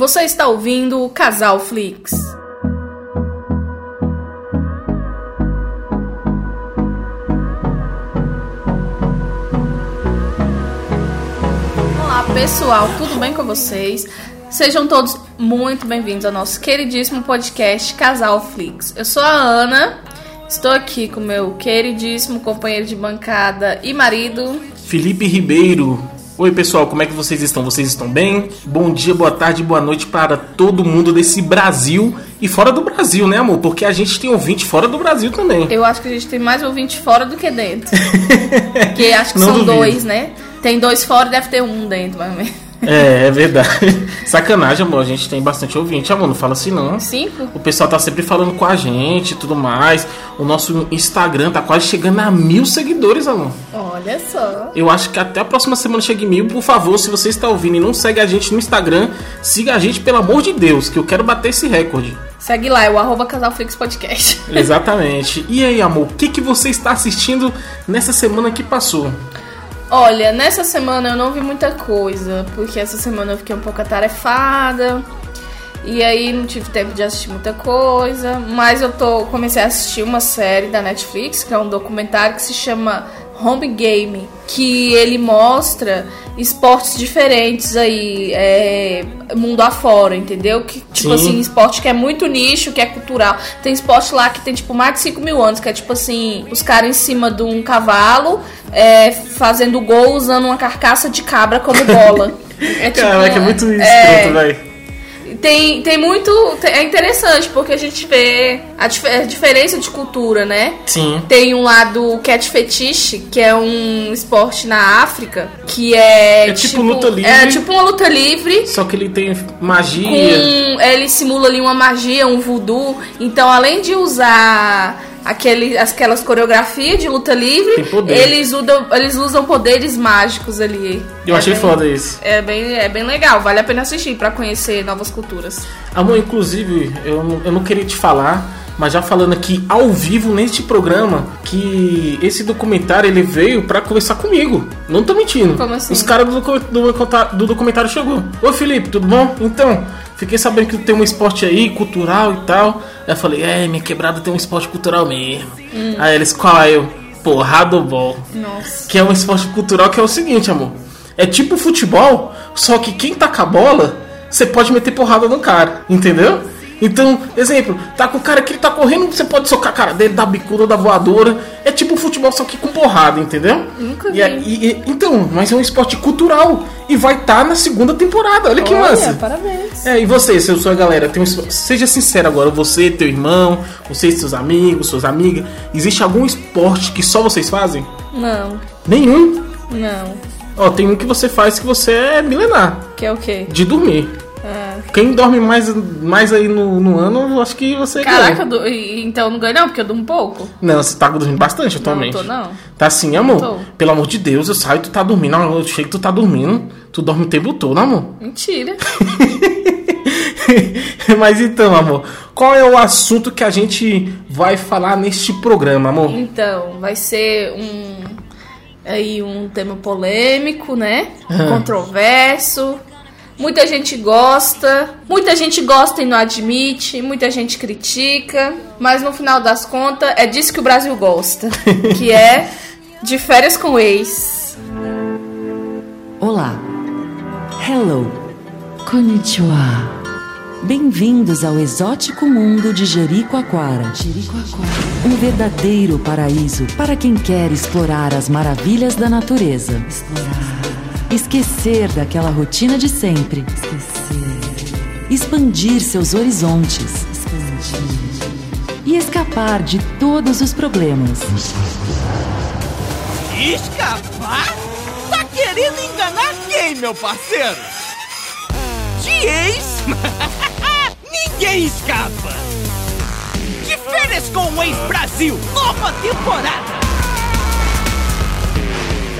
Você está ouvindo o Casal Flix. Olá pessoal, tudo bem com vocês? Sejam todos muito bem-vindos ao nosso queridíssimo podcast Casal Flix. Eu sou a Ana, estou aqui com meu queridíssimo companheiro de bancada e marido, Felipe Ribeiro. Oi pessoal, como é que vocês estão? Vocês estão bem? Bom dia, boa tarde, boa noite para todo mundo desse Brasil e fora do Brasil, né, amor? Porque a gente tem ouvinte fora do Brasil também. Eu acho que a gente tem mais ouvinte fora do que dentro. Porque acho que Não são duvido. dois, né? Tem dois fora e deve ter um dentro, mais ou menos. É, é verdade. Sacanagem, amor. A gente tem bastante ouvinte, amor. Não fala assim, não. Cinco? O pessoal tá sempre falando com a gente e tudo mais. O nosso Instagram tá quase chegando a mil seguidores, amor. Olha só. Eu acho que até a próxima semana chega em mil. Por favor, se você está ouvindo e não segue a gente no Instagram, siga a gente, pelo amor de Deus, que eu quero bater esse recorde. Segue lá, é o arroba Casalflix Podcast. Exatamente. E aí, amor, o que, que você está assistindo nessa semana que passou? Olha, nessa semana eu não vi muita coisa, porque essa semana eu fiquei um pouco atarefada. E aí não tive tempo de assistir muita coisa. Mas eu tô comecei a assistir uma série da Netflix, que é um documentário que se chama Home Game, que ele mostra esportes diferentes aí, é, mundo afora, entendeu? Que, tipo Sim. assim, esporte que é muito nicho, que é cultural. Tem esporte lá que tem, tipo, mais de 5 mil anos, que é tipo assim, os caras em cima de um cavalo, é, fazendo gol usando uma carcaça de cabra como bola. É, tipo, Caraca, é muito escroto, é, velho. Tem, tem muito. É interessante, porque a gente vê a, dif- a diferença de cultura, né? Sim. Tem um lado cat fetiche, que é um esporte na África, que é. É tipo luta livre. É tipo uma luta livre. Só que ele tem magia. Com, ele simula ali uma magia, um voodoo. Então, além de usar aquele, aquelas coreografias de luta livre, Tem poder. eles usam, eles usam poderes mágicos ali. Eu É achei bem- foda isso. É bem, é bem legal, vale a pena assistir pra conhecer novas culturas. Amor, inclusive, eu eu não queria te falar, mas já falando aqui ao vivo neste programa, que esse documentário ele veio pra conversar comigo. Não tô mentindo. Como assim? Os caras do, do, do documentário chegou. Ô Felipe, tudo bom? Então, fiquei sabendo que tem um esporte aí, cultural e tal. Aí eu falei, é, minha quebrada tem um esporte cultural mesmo. Aí eles, qual é eu? Porrada ball. Nossa. Que é um esporte cultural que é o seguinte, amor. É tipo futebol, só que quem tá com a bola, você pode meter porrada no cara, entendeu? Então, exemplo, tá com o cara que ele tá correndo, você pode socar a cara dele, dar bicuda, da voadora. É tipo futebol, só que com porrada, entendeu? Nunca E vi. é- e- e- então, mas é um esporte cultural. E vai estar na segunda temporada. Olha que Olha, massa. parabéns. É, e você, seu, sua galera, tem um, seja sincero agora, você, teu irmão, você e seus amigos, suas amigas, existe algum esporte que só vocês fazem? Não, Nenhum. não. Ó, tem um que você faz que você é milenar, Que é o quê? de dormir. Quem dorme mais, mais aí no, no ano, eu acho que você Caraca, ganha. e- então eu não ganho não, porque eu durmo pouco. Não, você tá dormindo bastante atualmente. Não, tô não. Tá assim, amor? Tô. Pelo amor de Deus, eu saio, tu tá dormindo. Eu chego, tu tá dormindo. Tu dorme o tempo todo, amor. Mentira. Mas então, amor, qual é o assunto que a gente vai falar neste programa, amor? Então, vai ser um aí um tema polêmico, né? Ah. Controverso. Muita gente gosta, muita gente gosta e não admite, muita gente critica, mas no final das contas é disso que o Brasil gosta, que é de férias com ex. Olá. Hello. Konnichiwa. Bem-vindos ao exótico mundo de Jericoacoara. Jericoacoara. Um verdadeiro paraíso para quem quer explorar as maravilhas da natureza. Explorar. Esquecer daquela rotina de sempre. Esquecer. Expandir seus horizontes. Expandir. E escapar de todos os problemas. Escapar? Tá querendo enganar quem, meu parceiro? De ex? Ninguém escapa! De férias com o ex-Brasil, nova temporada!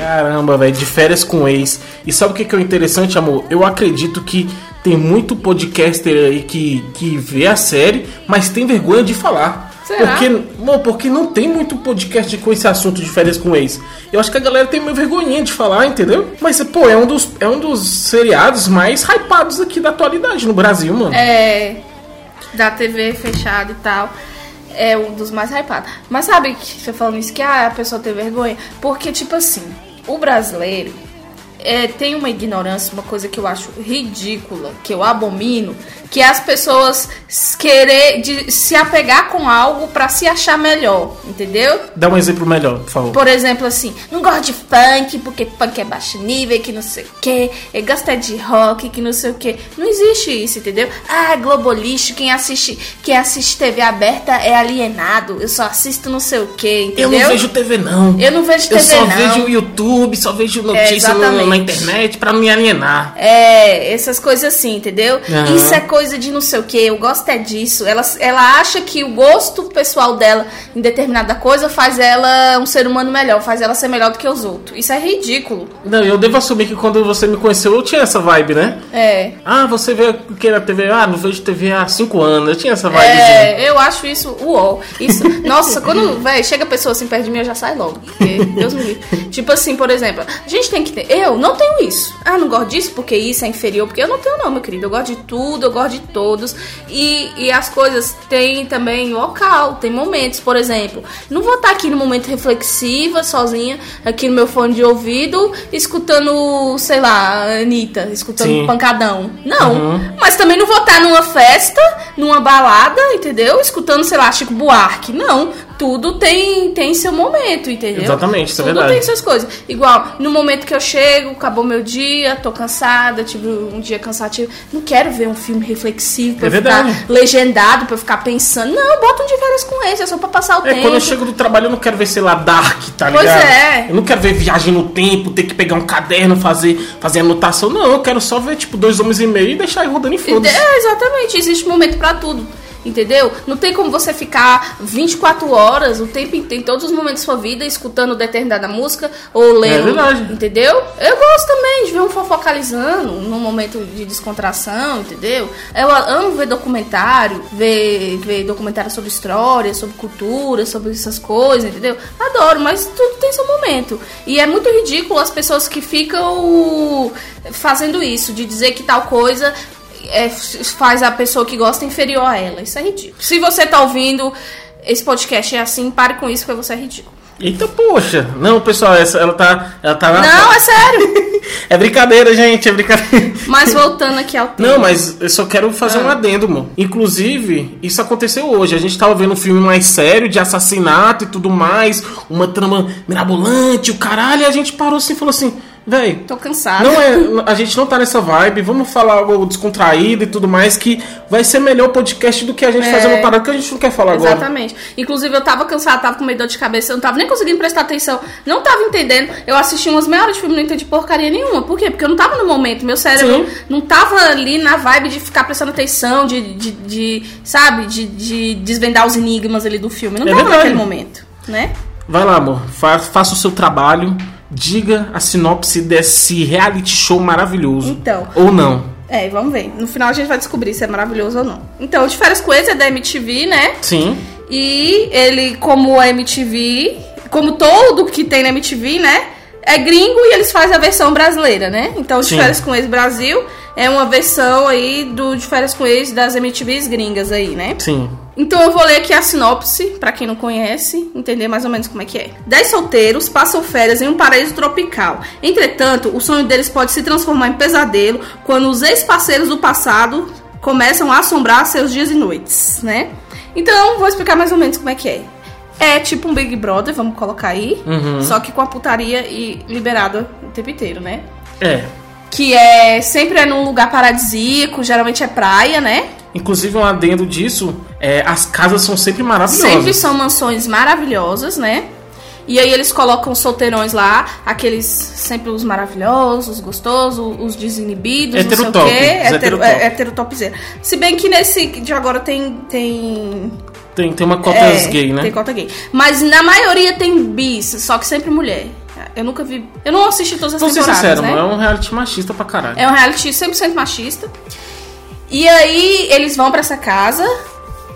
Caramba, velho, de férias com ex. E sabe o que que é o interessante, amor? Eu acredito que tem muito podcaster aí que, que vê a série, mas tem vergonha de falar. Será? Porque, bom, porque não tem muito podcast com esse assunto de férias com ex. Eu acho que a galera tem meio vergonhinha de falar, entendeu? Mas, pô, é um dos, é um dos seriados mais hypados aqui da atualidade no Brasil, mano. É. Da TV fechada e tal. É um dos mais hypados. Mas sabe que você falando isso que ah, a pessoa tem vergonha? Porque, tipo assim, o brasileiro é, tem uma ignorância, uma coisa que eu acho ridícula, que eu abomino, que é as pessoas querer de, se apegar com algo pra se achar melhor, entendeu? Dá um exemplo melhor, por favor. Por exemplo, assim, não gosto de funk, porque funk é baixo nível, que não sei o que, eu gosto é de rock, que não sei o que. Não existe isso, entendeu? Ah, Globolixo, quem assiste, quem assiste TV aberta é alienado, eu só assisto não sei o que, Eu entendeu? não vejo TV, não. Eu não vejo Eu TV, só não. vejo YouTube, só vejo notícia no- exatamente. Na internet pra não me alienar. É, essas coisas assim, entendeu? Aham. Isso é coisa de não sei o que, eu gosto é disso. Ela, ela acha que o gosto pessoal dela em determinada coisa faz ela um ser humano melhor, faz ela ser melhor do que os outros. Isso é ridículo. Não, eu devo assumir que quando você me conheceu eu tinha essa vibe, né? É. Ah, você vê o que na TV? Ah, não vejo TV há 5 anos. Eu tinha essa vibe. É, eu acho isso uó. Isso, nossa, quando, véi, chega a pessoa assim perto de mim, eu já saio logo. Porque, Deus me livre. Tipo assim, por exemplo, a gente tem que ter. Eu não tenho isso. Ah, não gosto disso porque isso é inferior. Porque eu não tenho, não, meu querido. Eu gosto de tudo, eu gosto de todos. E, e as coisas têm também local, tem momentos, por exemplo. Não vou estar aqui no momento reflexiva, sozinha, aqui no meu fone de ouvido, escutando, sei lá, Anitta, escutando Sim. pancadão. Não. Uhum. Mas também não vou estar numa festa, numa balada, entendeu? Escutando, sei lá, Chico Buarque. Não. Tudo tem, tem seu momento, entendeu? Exatamente, isso é Tudo verdade. tem suas coisas. Igual, no momento que eu chego, acabou meu dia, tô cansada, tive um dia cansativo. Não quero ver um filme reflexivo pra É ficar verdade. legendado, pra ficar pensando. Não, bota um de férias com esse, é só pra passar o É, tempo. quando eu chego do trabalho eu não quero ver, sei lá, Dark, tá Pois ligado? é. Eu não quero ver viagem no tempo, ter que pegar um caderno, fazer, fazer anotação. Não, eu quero só ver, tipo, dois homens e meio e deixar rodando e foda-se. É, exatamente, existe momento pra tudo. Entendeu? Não tem como você ficar 24 horas, o tempo inteiro, em todos os momentos da sua vida, escutando determinada música ou lendo. É verdade. Entendeu? Eu gosto também de ver um fofocalizando num momento de descontração, entendeu? Eu amo ver documentário, ver, ver documentário sobre história, sobre cultura, sobre essas coisas, entendeu? Adoro, mas tudo tem seu momento. E é muito ridículo as pessoas que ficam fazendo isso, de dizer que tal coisa é, faz a pessoa que gosta inferior a ela. Isso é ridículo. Se você tá ouvindo esse podcast é assim, pare com isso, porque você é ridículo. Eita, poxa. Não, pessoal, essa, ela tá. Ela tá Não, é sério. É brincadeira, gente, é brincadeira. Mas voltando aqui ao tema. Não, mas eu só quero fazer Ah. um adendo, mano. Inclusive, isso aconteceu hoje. A gente tava vendo um filme mais sério de assassinato e tudo mais, uma trama mirabolante, o caralho, e a gente parou assim e falou assim, véi. Tô cansada. Não é, a gente não tá nessa vibe, vamos falar algo descontraído e tudo mais, que vai ser melhor o podcast do que a gente É. fazer uma parada que a gente não quer falar agora. Exatamente. Inclusive, eu tava cansada, tava com medo de dor de cabeça, eu não tava nem conseguindo prestar atenção, não tava entendendo. Eu assisti umas meia hora de filme não entendi porcaria nenhuma. Por quê? Porque eu não tava no momento, meu cérebro Sim. não tava ali na vibe de ficar prestando atenção, de, de, de, sabe, de, de desvendar os enigmas ali do filme. Não É tava verdade. naquele momento, né? Vai lá, amor, fa- faça o seu trabalho, diga a sinopse desse reality show maravilhoso. Então. Ou não. É, vamos ver. No final a gente vai descobrir se é maravilhoso ou não. Então, de férias com ex é da MTV, né? Sim. E ele, como a MTV, como todo que tem na MTV, né? É gringo e eles fazem a versão brasileira, né? Então, de férias com ex Brasil é uma versão aí do de férias com ex das MTVs gringas aí, né? Sim. Então eu vou ler aqui a sinopse, pra quem não conhece, entender mais ou menos como é que é. Dez solteiros passam férias em um paraíso tropical. Entretanto, o sonho deles pode se transformar em pesadelo quando os ex-parceiros do passado começam a assombrar seus dias e noites, né? Então, vou explicar mais ou menos como é que é. É tipo um Big Brother, vamos colocar aí, Uhum. só que com a putaria e liberada o tempo inteiro, né? É. Que é sempre é num lugar paradisíaco, geralmente é praia, né? Inclusive, um adendo disso, é, as casas são sempre maravilhosas. Sempre são mansões maravilhosas, né? E aí eles colocam solteirões lá, aqueles sempre os maravilhosos, os gostosos, os desinibidos, não sei o Heterotop, quê. os Hetero, heterotop. é, heterotopzera. Se bem que nesse de agora tem. tem Tem, tem uma cota é, gay, né? Tem cota gay. Mas na maioria tem bis, só que sempre mulher. Eu nunca vi. Eu não assisti todas as Vou ser temporadas. sincero, né? é um reality machista pra caralho. É um reality 100% machista. E aí eles vão pra essa casa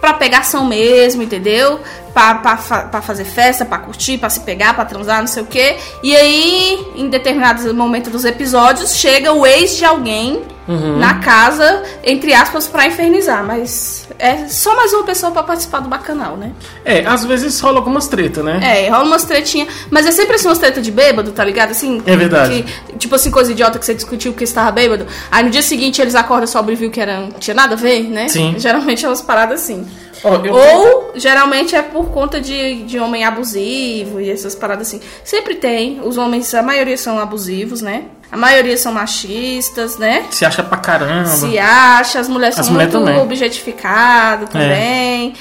pra pegação mesmo, entendeu? Pra fazer festa, pra curtir, pra se pegar, pra transar, não sei o quê. E aí, em determinados momentos dos episódios, chega o ex de alguém Uhum. na casa, entre aspas, pra infernizar. Mas é só mais uma pessoa pra participar do bacanal, né? É, às vezes rola algumas treta, né? É, rola umas tretinhas. Mas é sempre assim, umas tretas de bêbado, tá ligado? Assim, É verdade. que- tipo assim, coisa idiota que você discutiu porque você tava bêbado. Aí no dia seguinte eles acordam sobre e viu que era, não tinha nada a ver, né? Sim. Geralmente é umas paradas assim. Eu- Ou, geralmente, é por conta de, de homem abusivo e essas paradas assim. Sempre tem. Os homens, a maioria são abusivos, né? A maioria são machistas, né? Se acha pra caramba. Se acha, as mulheres As são muito também. É. objetificadas também.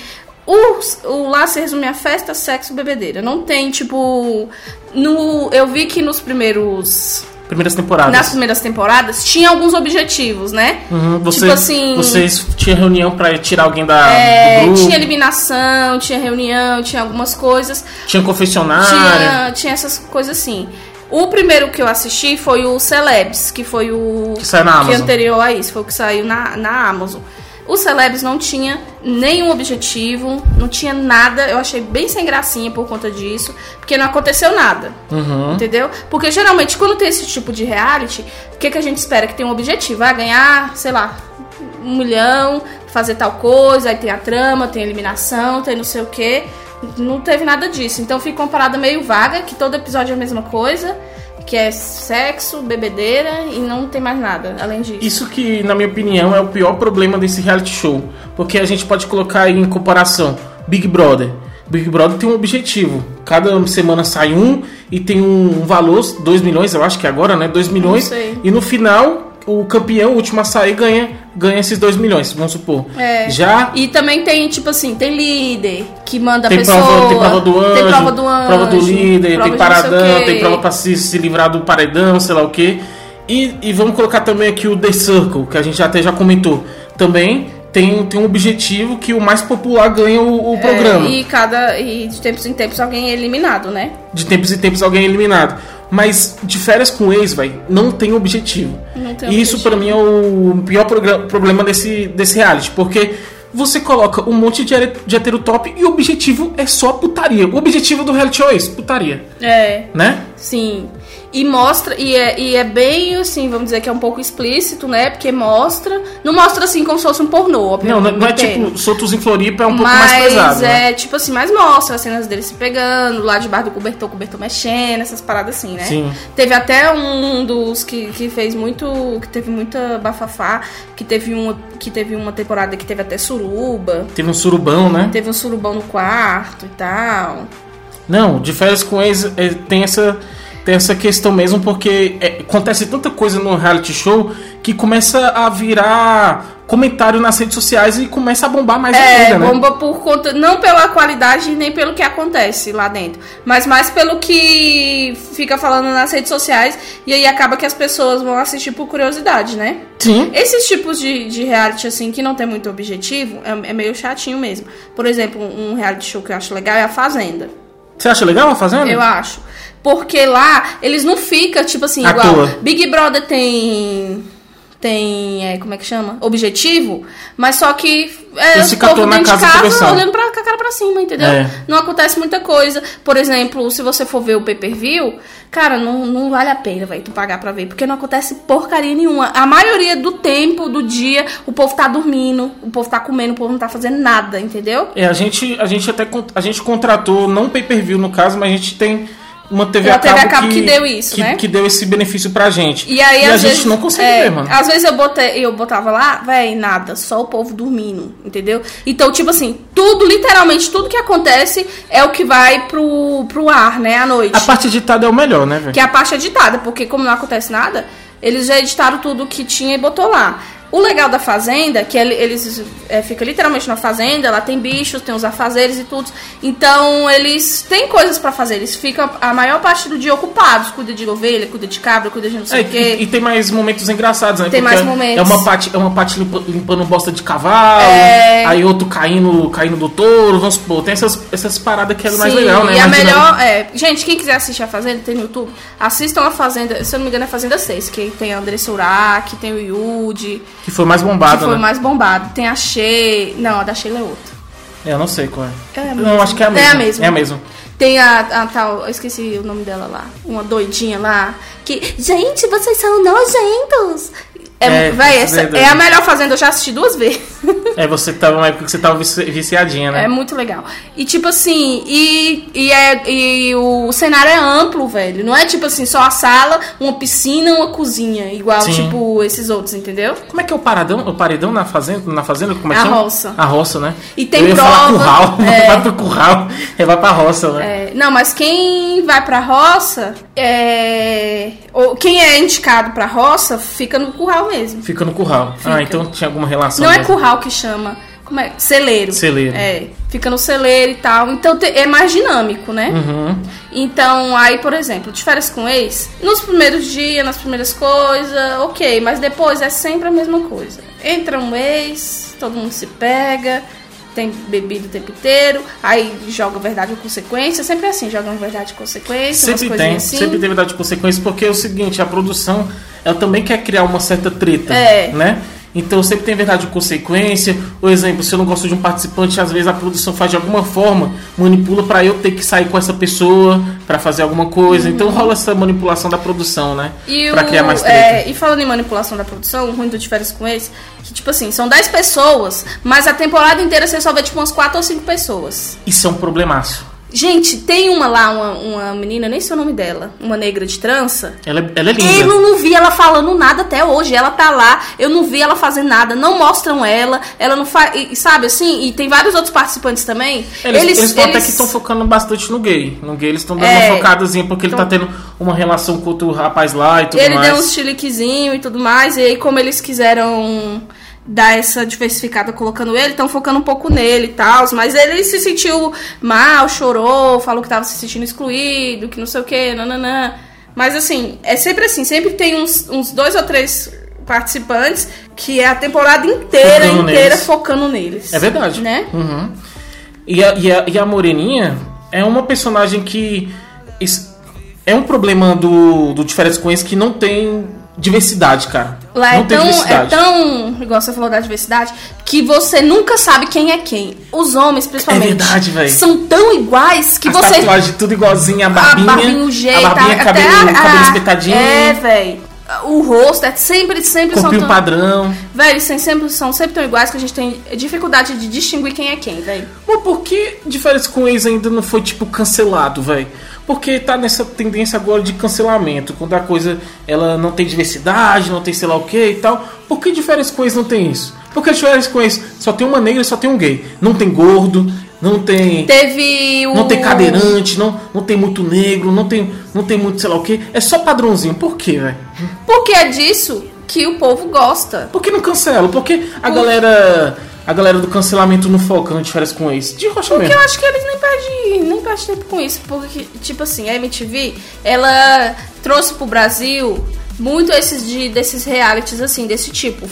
O, o lá se resume a festa, sexo, bebedeira. Não tem, tipo. No, eu vi que nos primeiros. Primeiras temporadas. Nas primeiras temporadas tinha alguns objetivos, né? Uhum, você- tipo assim. Vocês tinham reunião pra tirar alguém da, é, tinha eliminação, tinha reunião, tinha algumas coisas. Tinha confessionário. Tinha, tinha essas coisas assim. O primeiro que eu assisti foi o Celebs, que foi o. Que saiu na Que Amazon. anterior a isso, foi o que saiu na, na Amazon. O Celebs não tinha nenhum objetivo, não tinha nada. Eu achei bem sem gracinha por conta disso, porque não aconteceu nada. Uhum. Entendeu? Porque geralmente quando tem esse tipo de reality, o que, que a gente espera? Que tem um objetivo. Vai ganhar, sei lá, um milhão, fazer tal coisa, aí tem a trama, tem a eliminação, tem não sei o que. Não teve nada disso. Então fica uma parada meio vaga, que todo episódio é a mesma coisa, que é sexo, bebedeira e não tem mais nada além disso. Isso que, na minha opinião, é o pior problema desse reality show. Porque a gente pode colocar aí em comparação Big Brother. Big Brother tem um objetivo. Cada semana sai um e tem um valor, 2 milhões, eu acho que é agora, né? 2 milhões. E no final, o campeão, o último a sair, ganha, ganha esses 2 milhões, vamos supor. É. Já E também tem, tipo assim, tem líder que manda tem pessoa. prova, tem prova do anjo, tem prova do anjo, prova do líder, prova tem paradão, quê. tem prova pra se, se livrar do paredão, sei lá o que. E, e vamos colocar também aqui o The Circle, que a gente até já comentou. Também tem, tem um objetivo que o mais popular ganha o, o programa. É, e cada. E de tempos em tempos alguém é eliminado, né? De tempos em tempos alguém é eliminado. Mas de férias com ex, velho, não tem objetivo. Não tem e isso pra mim é o pior problema desse, desse reality, porque você coloca um monte de, de hetero top e o objetivo é só putaria. O objetivo do reality show é isso, putaria, É. né? Sim. E mostra, e é, e é bem assim, vamos dizer que é um pouco explícito, né? Porque mostra. Não mostra assim como se fosse um pornô, Não, obviamente. não, não é tipo Soltos em Floripa, é um pouco mas mais pesado. é né? tipo assim, mas mostra as cenas dele se pegando, lá debaixo do cobertor, cobertor mexendo, essas paradas assim, né? Sim. Teve até um dos que, que fez muito. que teve muita bafafá, que teve, uma, que teve uma temporada que teve até suruba, Teve um surubão, né? teve um surubão no quarto e tal. Não, de férias com ex é, tem essa tem essa questão mesmo porque é, acontece tanta coisa no reality show que começa a virar comentário nas redes sociais e começa a bombar mais É, ainda, né? bomba por conta. Não pela qualidade nem pelo que acontece lá dentro. Mas mais pelo que fica falando nas redes sociais. E aí acaba que as pessoas vão assistir por curiosidade, né? Sim. Esses tipos de, de reality, assim, que não tem muito objetivo, é, é meio chatinho mesmo. Por exemplo, um reality show que eu acho legal é A Fazenda. Você acha legal a fazenda? Eu acho. Porque lá, eles não ficam, tipo assim, À igual. toa. Big Brother tem. Tem. é, como é que chama? Objetivo. Mas só que. É, à povo na dentro de casa casa olhando pra, com a cara pra cima, entendeu? É. Não acontece muita coisa. Por exemplo, se você for ver o pay per view, cara, não, não vale a pena, velho, tu pagar pra ver. Porque não acontece porcaria nenhuma. A maioria do tempo, do dia, o povo tá dormindo, o povo tá comendo, o povo não tá fazendo nada, entendeu? É, a gente, a gente até a gente contratou, não pay-per-view no caso, mas a gente tem uma TV, Uma a TV cabo, a cabo que deu isso, que, né? que deu esse benefício pra gente. E aí, a às gente vezes, não consegue é, ver, mano. Às vezes eu, botei, eu botava lá, véi, nada, só o povo dormindo, entendeu? Então, tipo assim, tudo, literalmente, tudo que acontece é o que vai pro, pro ar, né, à noite. A parte editada é o melhor, né, velho? Que é a parte editada, porque como não acontece nada, eles já editaram tudo que tinha e botou lá. O legal da fazenda, que ele- eles é, fica literalmente na fazenda, lá tem bichos, tem os afazeres e tudo. Então eles têm coisas pra fazer. Eles ficam a maior parte do dia ocupados. Cuida de ovelha, cuida de cabra, cuida de não sei É, o quê. e, e tem mais momentos engraçados, né? Tem Porque mais momentos. É uma parte, é uma parte limpa- limpando bosta de cavalo, É. aí outro caindo, caindo do touro, vamos supor. Tem essas, essas paradas que é mais Sim, legal, né? E a Mais melhor. É, gente, quem quiser assistir a Fazenda, tem no YouTube. Assistam a Fazenda, se eu não me engano, é a Fazenda 6, que tem a Andressa Urach, tem o Yudi, Que foi mais bombado, que foi né? mais bombado. Tem a She. Não, a da Sheila é outra. Eu não sei qual é. É não, acho que é a É mesma. a mesma. É a mesma. Tem a, a tal, eu esqueci o nome dela lá, uma doidinha lá, que, gente, vocês são nojentos. É, É, véi, essa é é a melhor fazenda, eu já assisti duas vezes. É, você tava numa época que você tava vici- viciadinha, né? É muito legal. E tipo assim, e, e, é, e o cenário é amplo, velho. Não é tipo assim, só a sala, uma piscina, uma cozinha. Igual, Sim. tipo, esses outros, entendeu? Como é que é o paradão, o paredão na fazenda? Na fazenda como é que A chama? roça. A roça, né? E tem Eu ia falar prova, curral, é. vai pro curral, aí vai pra roça, né? É, não, mas quem vai pra roça, é, ou quem é indicado pra roça, fica no curral mesmo. Fica no curral. Fica. Ah, então tinha alguma relação. Não é mesmo. curral que chama. Como é? Celeiro. Celeiro. É. Fica no celeiro e tal. Então é mais dinâmico, né? Uhum. Então, aí, por exemplo, de férias com ex, nos primeiros dias, nas primeiras coisas, ok, mas depois é sempre a mesma coisa. Entra um ex, todo mundo se pega, tem bebida o tempo inteiro, aí joga verdade ou consequência, sempre assim, joga verdade e consequência, Sempre tem, assim. sempre tem verdade de consequência, porque é o seguinte, a produção, ela também quer criar uma certa treta, É. né? Então sempre tem verdade de consequência. Por exemplo, se eu não gosto de um participante, às vezes a produção faz de alguma forma, manipula pra eu ter que sair com essa pessoa pra fazer alguma coisa. Então rola essa manipulação da produção, né? Uhum. Pra o, criar mais treta. é, e falando em manipulação da produção, o ruim do de férias com ex, que tipo assim, são 10 pessoas, mas a temporada inteira você só vê tipo umas 4 ou 5 pessoas. Isso é um problemaço. Gente, tem uma lá, uma, uma menina, nem sei o nome dela, uma negra de trança. Ela, é- ela é linda. Eu não vi ela falando nada até hoje. Ela tá lá, eu não vi ela fazendo nada, não mostram ela, ela não faz. Sabe assim? E tem vários outros participantes também. Eles, eles, tão até que estão focando bastante no gay. No gay eles estão dando É. uma focadazinha porque ele Então- tá tendo uma relação com outro rapaz lá e tudo Ele mais. deu um chiliquezinho e tudo mais, e aí, como eles quiseram dar essa diversificada colocando ele, estão focando um pouco nele e tal. Mas ele se sentiu mal, chorou, falou que tava se sentindo excluído, que não sei o que, nananã. Mas assim, é sempre assim, sempre tem uns, uns dois ou três participantes que é a temporada inteira, Focando inteira neles. focando neles. É verdade. Né? Uhum. E, a, e, a, e a Moreninha é uma personagem que. É um problema do, do Diferentes Coins que não tem diversidade, cara. Lá não é tão, é tão, igual você falou da diversidade, que você nunca sabe quem é quem. Os homens, principalmente. É verdade, véi. São tão iguais que As você. tatuagens tudo igualzinha, a A barbinha. barbinha, o jeito, a barbinha, até cabelo, a- cabelo a- espetadinho. É, velho. O rosto é sempre, sempre são corpinho tão. padrão. Velho, eles são sempre, são sempre tão iguais que a gente tem dificuldade de distinguir quem é quem, velho. Mas por que Diferentes com Ex ainda não foi, tipo, cancelado, velho? Porque tá nessa tendência agora de cancelamento. Quando a coisa ela não tem diversidade, não tem sei lá o que e tal. Por que Diferentes com Ex não tem isso? Porque Diferentes com Ex só tem uma negra e só tem um gay. Não tem gordo, não tem. Teve o. Não tem cadeirante, não, não tem muito negro, não tem, não tem muito sei lá o que. É só padrãozinho. Por quê, velho? Porque é disso que o povo gosta. Por que não cancela? Porque a galera. A galera do cancelamento não foca no Diferentes com Ex. De rocha Porque mesmo. eu acho que eles nem perdem, nem perdem tempo com isso. Porque, tipo assim, a MTV, ela trouxe pro Brasil muito esses de, desses realities, assim, desse tipo.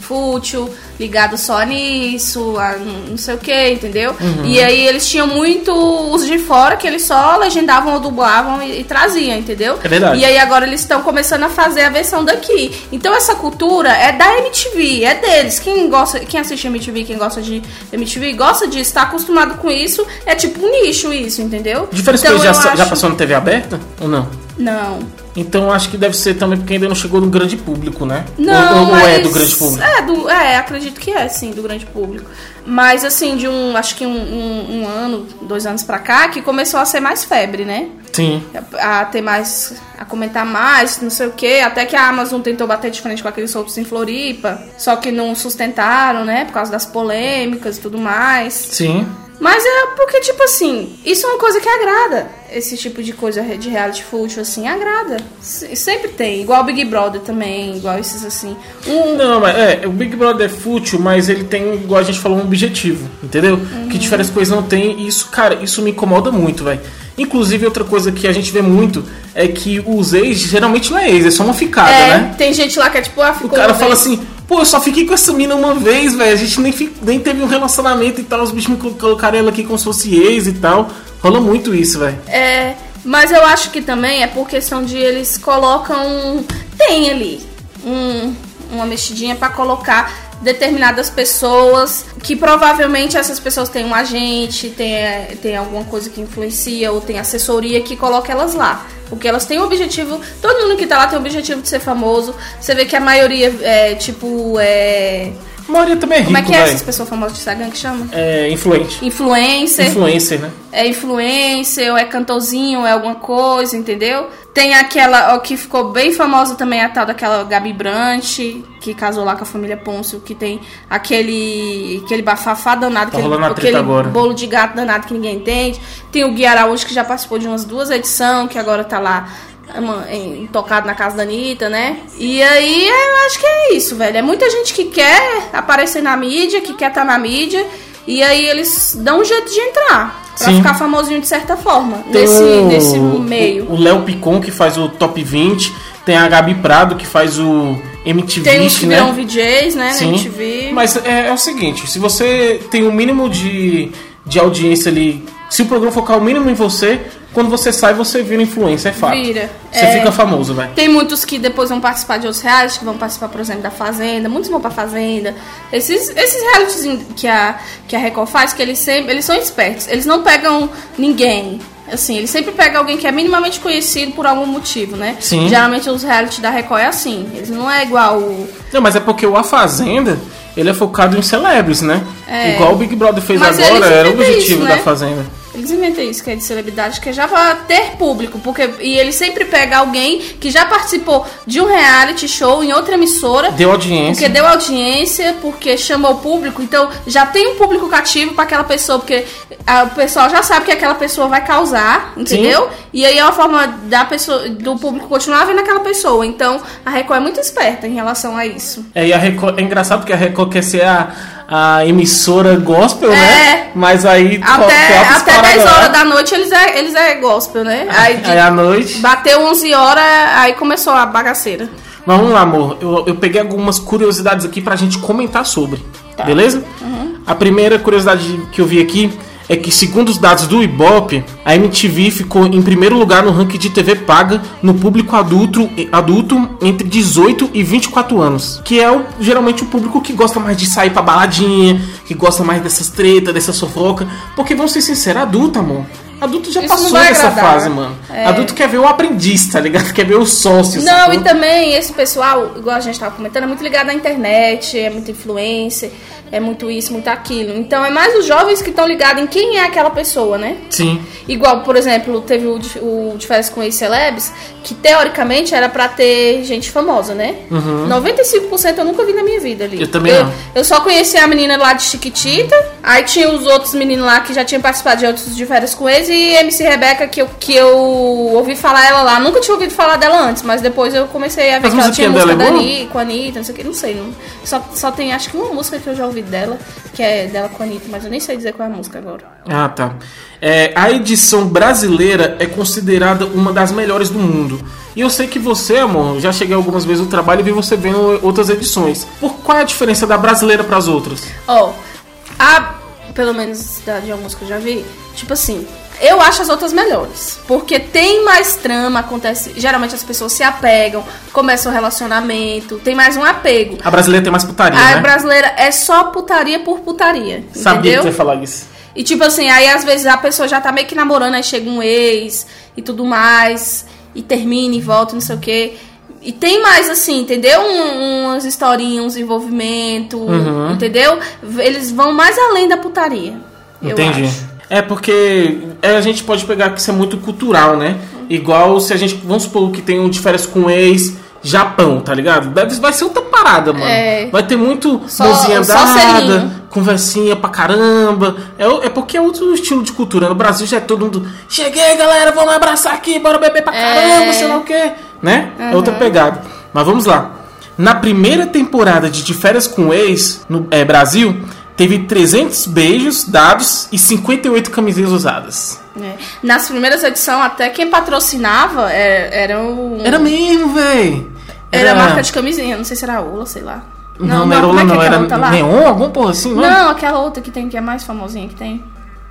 Fútil, ligado só nisso, a não sei o que, entendeu? Uhum. E aí eles tinham muito os de fora que eles só legendavam ou dublavam e, e traziam, entendeu? É verdade. E aí agora eles estão começando a fazer a versão daqui. Então essa cultura é da MTV, é deles. Quem gosta, quem assiste MTV, quem gosta de MTV, gosta disso, tá acostumado com isso, é tipo um nicho isso, entendeu? Diferentes Então, coisas já, eu já acho- passou na TV aberta? Ou não? Não. Então acho que deve ser também porque ainda não chegou no grande público, né? Não, ou, ou é do grande público? É, do, é, acredito que é, sim, do grande público. Mas, assim, de um, acho que um, um, um ano, dois anos pra cá, que começou a ser mais febre, né? Sim. A, a ter mais, a comentar mais, não sei o que. Até que a Amazon tentou bater de frente com aqueles soltos em Floripa. Só que não sustentaram, né? Por causa das polêmicas e tudo mais. Sim. Mas é porque, tipo assim, isso é uma coisa que agrada. Esse tipo de coisa de reality fútil, assim, agrada. Se- Sempre tem. Igual o Big Brother também, igual esses assim. Um, Não, mas é, o Big Brother é fútil, mas ele tem, igual a gente falou, um objetivo, entendeu? Uhum. Que diferentes coisas não tem, e isso, cara, isso me incomoda muito, velho. Inclusive, outra coisa que a gente vê muito é que os ex geralmente não é ex, é só uma ficada, é, né? tem gente lá que é tipo, ah, O ficou cara uma fala assim, pô, eu só fiquei com essa mina uma vez, velho. A gente nem, nem teve um relacionamento e tal. Os bichos me colo- colocaram ela aqui como se fosse ex e tal. Rola muito isso, velho. É, mas eu acho que também é por questão de eles colocam. Tem ali um, uma mexidinha pra colocar determinadas pessoas, que provavelmente essas pessoas têm um agente, tem, é, tem alguma coisa que influencia, ou tem assessoria que coloca elas lá. Porque elas têm o objetivo, todo mundo que tá lá tem o objetivo de ser famoso. Você vê que a maioria é tipo. É, A maioria também é rico, como é que é velho. essas pessoas famosas de Instagram que chama? É influente. Influencer. Influencer, né? é influencer, ou é cantorzinho, ou é alguma coisa, entendeu? Tem aquela, ó, que ficou bem famosa também, a tal daquela Gabi Brant, que casou lá com a família Pôncio, que tem aquele, aquele bafafá danado, Tá aquele, aquele agora. bolo de gato danado que ninguém entende. Tem o Gui Araújo, que já participou de umas duas edições, que agora tá lá tocado na casa da Anitta, né? E aí eu acho que é isso, velho. É muita gente que quer aparecer na mídia, que quer estar na mídia, e aí eles dão um jeito de entrar. Pra Sim. ficar famosinho de certa forma. Tem Nesse, o- nesse meio. O Léo Picon, que faz o Top 20. Tem a Gabi Prado, que faz o MTV, Tem uns que né? viram VJs, né? Sim. Na MTV. Mas é, é o seguinte, se você tem o mínimo de, de audiência ali, se o programa focar o mínimo em você, quando você sai, você vira influência, é fato. Vira. Você É. fica famoso, velho. Tem muitos que depois vão participar de outros realities, que vão participar, por exemplo, da Fazenda. Muitos vão pra Fazenda. Esses, esses realities que a, que a Record faz, que eles sempre eles são espertos. Eles não pegam ninguém. Assim, eles sempre pegam alguém que é minimamente conhecido por algum motivo, né? Sim. Geralmente os realities da Record é assim. Eles não é igual o... Não, mas é porque o A Fazenda, ele é focado em celebres, né? É. Igual o Big Brother fez Mas agora, era o objetivo isso, da né? Fazenda. Eles inventam isso, que é de celebridade, que é já pra ter público, porque e ele sempre pega alguém que já participou de um reality show em outra emissora, Deu audiência. porque deu audiência, porque chamou o público, então já tem um público cativo pra aquela pessoa, porque a- o pessoal já sabe que aquela pessoa vai causar, entendeu? E aí é uma forma da pessoa, do público continuar vendo aquela pessoa. Então a Record é muito esperta em relação a isso. É, e a Record, é engraçado porque a Record quer ser a, a emissora gospel, É. né? Mas aí Até, até paradas 10 lá. horas da noite eles é, eles é gospel, né? Aí, de- Aí à noite. Bateu 11 horas, aí começou a bagaceira. Mas vamos lá, amor. Eu, eu peguei algumas curiosidades aqui pra gente comentar sobre. Tá. Beleza? Uhum. A primeira curiosidade que eu vi aqui é que, segundo os dados do Ibope, a MTV ficou em primeiro lugar no ranking de TV paga no público adulto, adulto entre 18 e 24 anos. Que é o, geralmente o público que gosta mais de sair pra baladinha, que gosta mais dessas tretas, dessa sofoca. Porque, vamos ser sinceros, adulto, amor. Adulto já Isso passou dessa agradar. fase, mano. É. Adulto quer ver o aprendiz, tá ligado? Quer ver o sócio. Não, sacou? e também esse pessoal, igual a gente tava comentando, é muito ligado à internet, é muito influencer, é muito isso, muito aquilo. Então é mais os jovens que estão ligados em quem é aquela pessoa, né? Sim. Igual, por exemplo, teve o, de- o de férias com ex-celebs, que teoricamente era pra ter gente famosa, né? 95% eu nunca vi na minha vida ali. Uhum. Eu também eu, não. Eu só conheci a menina lá de Chiquitita, aí tinha os outros meninos lá que já tinham participado de outros de férias com ex, e MC Rebeca, que eu, que eu ouvi falar ela lá. Nunca tinha ouvido falar dela antes, mas depois eu comecei a ver As que ela tinha música é da? Ani- com a Anitta, não sei o que, não sei. Não, só, só tem acho que uma música que eu já ouvi dela, que é dela com a Anitta, mas eu nem sei dizer qual é a música agora. Ah, tá. É, a edição brasileira é considerada uma das melhores do mundo. E eu sei que você, amor, já cheguei algumas vezes no trabalho e vi você vendo outras edições. Por qual é a diferença da brasileira para as outras? Ó, a. Pelo menos da de alguns que eu já vi, tipo assim. Eu acho as outras melhores. Porque tem mais trama, acontece. Geralmente as pessoas se apegam, começa o relacionamento, tem mais um apego. A brasileira tem mais putaria, A né? brasileira é só putaria por putaria. Sabia entendeu? que você ia falar isso. E tipo assim, aí às vezes a pessoa já tá meio que namorando, aí chega um ex e tudo mais, e termina e volta, não sei o quê. E tem mais assim, entendeu? Um, umas historinhas, uns envolvimento, Uhum. entendeu? Eles vão mais além da putaria. eu Entendi. acho. É porque é, a gente pode pegar que isso é muito cultural, né? Igual se a gente. Vamos supor que tem um de férias com ex. Japão, tá ligado? Deve, vai ser outra parada, mano. É. Vai ter muito Só- mãozinha só dada, selinho. conversinha pra caramba. É, é porque é outro estilo de cultura. No Brasil já é todo mundo. Cheguei, galera, vamos abraçar aqui, bora beber pra caramba, É. sei lá o quê. Né? É outra pegada. Mas vamos lá. Na primeira temporada de De Férias com Ex, no é, Brasil, teve 300 beijos dados e 58 camisetas usadas. É. Nas primeiras edições, até quem patrocinava era, era o. Era mesmo, véi. Era a marca de camisinha, não sei se era a Ula, sei lá. Não, não, era como Ola, é que é não. aquela Era lá? Neon, alguma porra assim, não? Não, aquela outra que tem, que é mais famosinha que tem.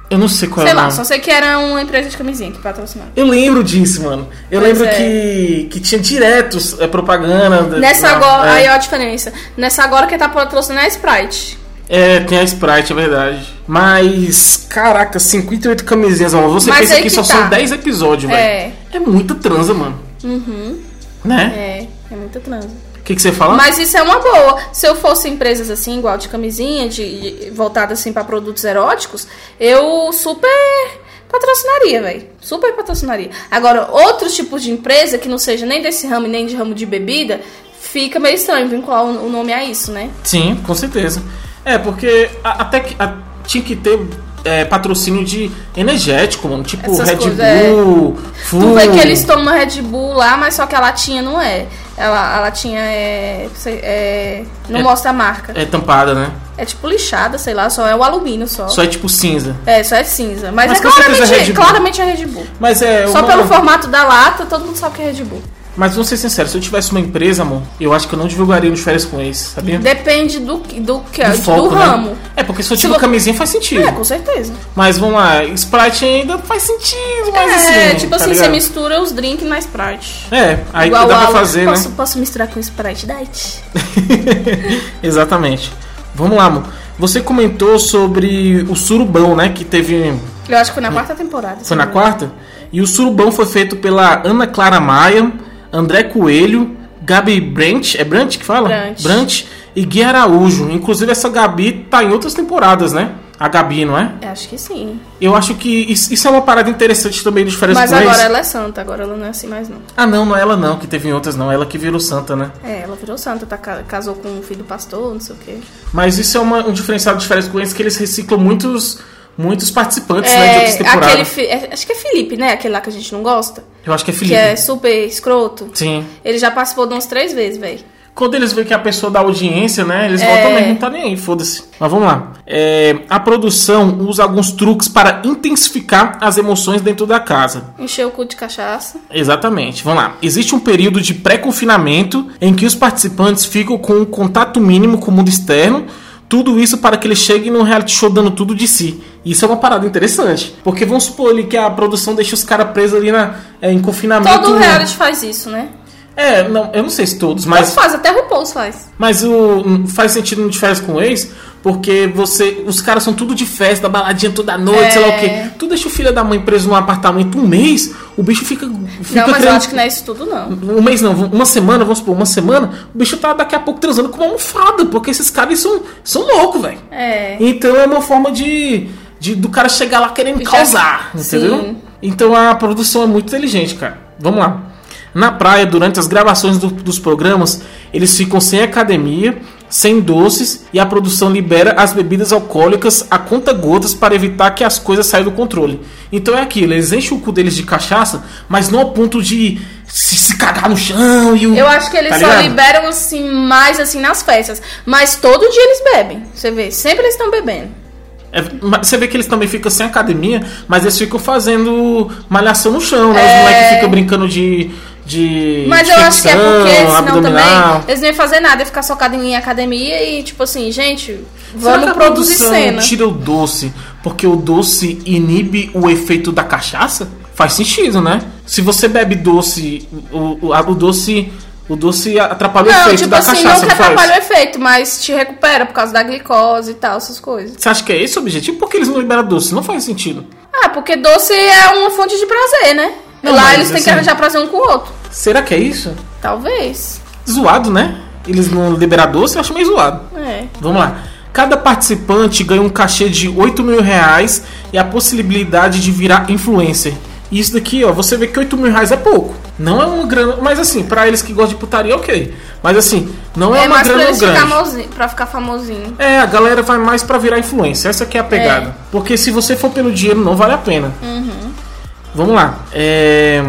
Eu não sei qual Sei é o lá, só sei que era uma empresa de camisinha que patrocinava. Eu lembro disso, mano. Eu Pois lembro é. que, que tinha diretos é, propaganda. Nessa na- agora, é. aí ó a diferença. Nessa agora quem tá patrocinando é a Sprite. É, tem a Sprite, é verdade. Mas, caraca, 58 camisinhas, mano. Você Mas pensa aí que que só tá. são 10 episódios, velho. É. É muita transa, mano. Né? É, é muita transa. O que, que você fala? Mas isso é uma boa. Se eu fosse empresas assim, igual de camisinha, de, de voltada assim pra produtos eróticos, eu super patrocinaria, velho. Super patrocinaria. Agora, outros tipos de empresa que não seja nem desse ramo nem de ramo de bebida, fica meio estranho vincular o o nome a isso, né? Sim, com certeza. É, porque a- até que a- tinha que ter é, patrocínio de energético, mano. Tipo Essas Red coisas, Bull, Full. Tu vê que eles tomam Red Bull lá, mas só que a latinha não é. Ela, a latinha é. é- não É- mostra a marca. É tampada, né? É tipo lixada, sei lá, só é o alumínio só. Só é tipo cinza. É, só é cinza. Mas, Mas é é claramente, claramente é Red Bull. Mas é. Só uma- pelo formato da lata, todo mundo sabe que é Red Bull. Mas vamos ser sinceros, se eu tivesse uma empresa, amor, eu acho que eu não divulgaria nos férias com ex, sabia? Depende do, que- do, que, Do do, foco, né? ramo. É, porque se eu Se tiver vo- camisinha faz sentido. É, com certeza. Mas vamos lá, Sprite ainda faz sentido, mas é, assim. tipo tá assim, ligado? você mistura os drinks na Sprite. É, aí Igual dá pra fazer, posso, né? Posso misturar com Sprite Diet? Exatamente. Vamos lá, amor. Você comentou sobre o surubão, né? Que teve. Eu acho que foi na quarta temporada. se Foi na quarta? E o surubão foi feito pela Ana Clara Maia, André Coelho, Gabi Brant, é Brant que fala? Brant. e Gui Araújo. Inclusive essa Gabi tá em outras temporadas, né? A Gabi, não é? Acho que sim. Eu acho que isso, isso é uma parada interessante também dos férias Mas agora ela é santa, agora ela não é assim mais não. Ah, não, não é ela não, que teve em outras não. Ela que virou santa, né? É, ela virou santa, tá, ca- casou com um filho do pastor, não sei o quê. Mas isso é uma- um diferencial dos férias ex que eles reciclam muitos, muitos participantes, né? De outras É, temporadas. aquele, é, acho que é Felipe, né? Aquele lá que a gente não gosta. Eu acho que é Que Felipe. é super escroto. Sim. Ele já participou de umas três vezes, velho. Quando eles veem que a pessoa dá audiência, né? Eles É. voltam mesmo, não tá nem aí, foda-se. Mas vamos lá. É, a produção usa alguns truques para intensificar as emoções dentro da casa. Encheu o cu de cachaça. Exatamente. Vamos lá. Existe um período de pré-confinamento em que os participantes ficam com um contato mínimo com o mundo externo. Tudo isso para que eles cheguem num reality show dando tudo de si. Isso é uma parada interessante. Porque vamos supor ali que a produção deixa os caras presos ali na, é, em confinamento. Todo reality faz isso, né? É, não, eu não sei se todos, Mas mas. faz, até RuPaul's faz. Mas o, faz sentido no de férias com o ex, porque você. Os caras são tudo de festa, baladinha toda noite, É. sei lá o quê. Tu deixa o filho da mãe preso num apartamento um mês, o bicho fica. fica não, mas eu querendo- acho que não é isso tudo, não. Um mês não, uma semana, vamos supor, uma semana, o bicho tá daqui a pouco transando com uma almofada, porque esses caras são, são loucos, velho. É. Então é uma forma de, de do cara chegar lá querendo Já- causar, entendeu? Sim. Então a produção é muito inteligente, cara. Vamos lá. Na praia, durante as gravações do- dos programas, eles ficam sem academia, sem doces e a produção libera as bebidas alcoólicas a conta gotas para evitar que as coisas saiam do controle. Então é aquilo, eles enchem o cu deles de cachaça, mas não ao ponto de se, se cagar no chão e o. Eu acho que eles Tá só ligado? liberam assim mais assim nas festas. Mas todo dia eles bebem. Você vê, sempre eles estão bebendo. É, você vê que eles também ficam sem academia, mas eles ficam fazendo malhação no chão, né? É. Os moleques ficam brincando de. De Mas de eu acho que é porque senão abdominal. também eles não iam fazer nada, ia ficar socado em academia e tipo assim, gente, vamos produzir cena. tira o doce porque o doce inibe o efeito da cachaça? Faz sentido, né? Se você bebe doce, o, o, o doce. O doce atrapalha o Não, efeito tipo da assim, cachaça, não que não faz? atrapalha o efeito, mas te recupera por causa da glicose e tal, essas coisas. Você acha que é esse o objetivo? Por que eles não liberam doce? Não faz sentido. Ah, porque doce é uma fonte de prazer, né? Não, Lá eles têm que assim- arranjar prazer um com o outro. Será que é isso? Talvez. Zoado, né? Eles não liberar doce, eu acho meio zoado. É. Vamos lá. Cada participante ganha um cachê de 8 mil reais e a possibilidade de virar influencer. E isso daqui, ó, você vê que 8 mil reais é pouco. Não é uma grana. Mas assim, pra eles que gostam de putaria, ok. Mas assim, não é, É, uma mais pra grana eles grande. ficar famosinho, pra ficar famosinho. É, a galera vai mais pra virar influência. Essa aqui é a pegada. Porque se você for pelo dinheiro, não vale a pena. Vamos lá. É,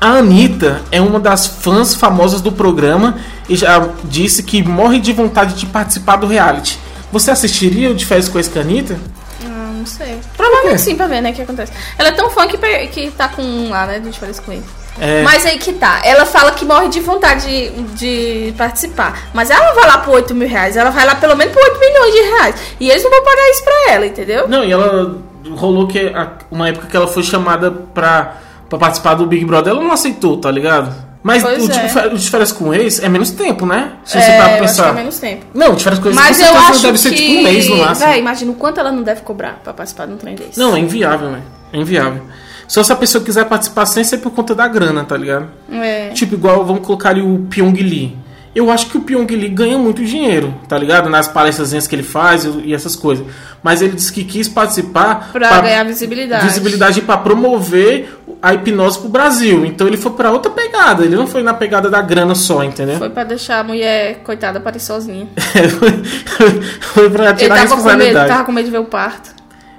A Anitta é uma das fãs famosas do programa e já disse que morre de vontade de participar do reality. Você assistiria o de férias com a Anitta? Ah, não sei. Provavelmente sim, pra ver, né, o que acontece. Ela é tão fã que, que tá com um lá, né, de diferença com ele. É. Mas aí que tá. Ela fala que morre de vontade de, de participar. Mas ela não vai lá por 8 mil reais. Ela vai lá pelo menos por 8 milhões de reais. E eles não vão pagar isso pra ela, entendeu? Não, e ela rolou que a- uma época que ela foi chamada pra, pra participar do Big Brother, ela não aceitou, tá ligado? Mas Pois o, é. o de férias com ex é menos tempo, né? Se É, você parar pra que pensar. é menos tempo. Não, de férias com ex Mas com eu acho deve ser que... tipo um mês no máximo. Véi, imagina o quanto ela não deve cobrar pra participar de um trem desse. Não, é inviável, né? É inviável. Só se a pessoa quiser participar sem ser por conta da grana, tá ligado? É. Tipo, igual vamos colocar ali o Pyong Lee. Eu acho que o Pyong Lee ganha muito dinheiro, tá ligado? Nas palestras que ele faz e essas coisas. Mas ele disse que quis participar Pra ganhar visibilidade. Visibilidade pra promover a hipnose pro Brasil. Então ele foi pra outra pegada. Ele não foi na pegada da grana só, entendeu? Foi pra deixar a mulher, coitada, parir sozinha. foi pra Ele tirar a tava com medo, responsabilidade. tava com medo de ver o parto.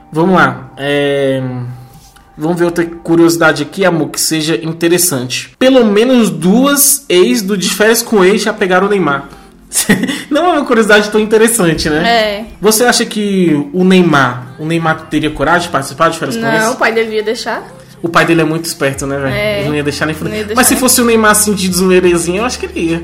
Vamos lá. É... Vamos ver outra curiosidade aqui, amor, que seja interessante. Pelo menos duas ex do De Férias com Ex já pegaram o Neymar. Não é uma curiosidade tão interessante, né? É. Você acha que o Neymar, o Neymar teria coragem de participar de Férias com Não, o pai devia deixar. O pai dele é muito esperto, né, velho? É. Ele não ia deixar nem Não deixar Mas se fosse o Neymar assim de zoeirezinho, eu acho que ele ia.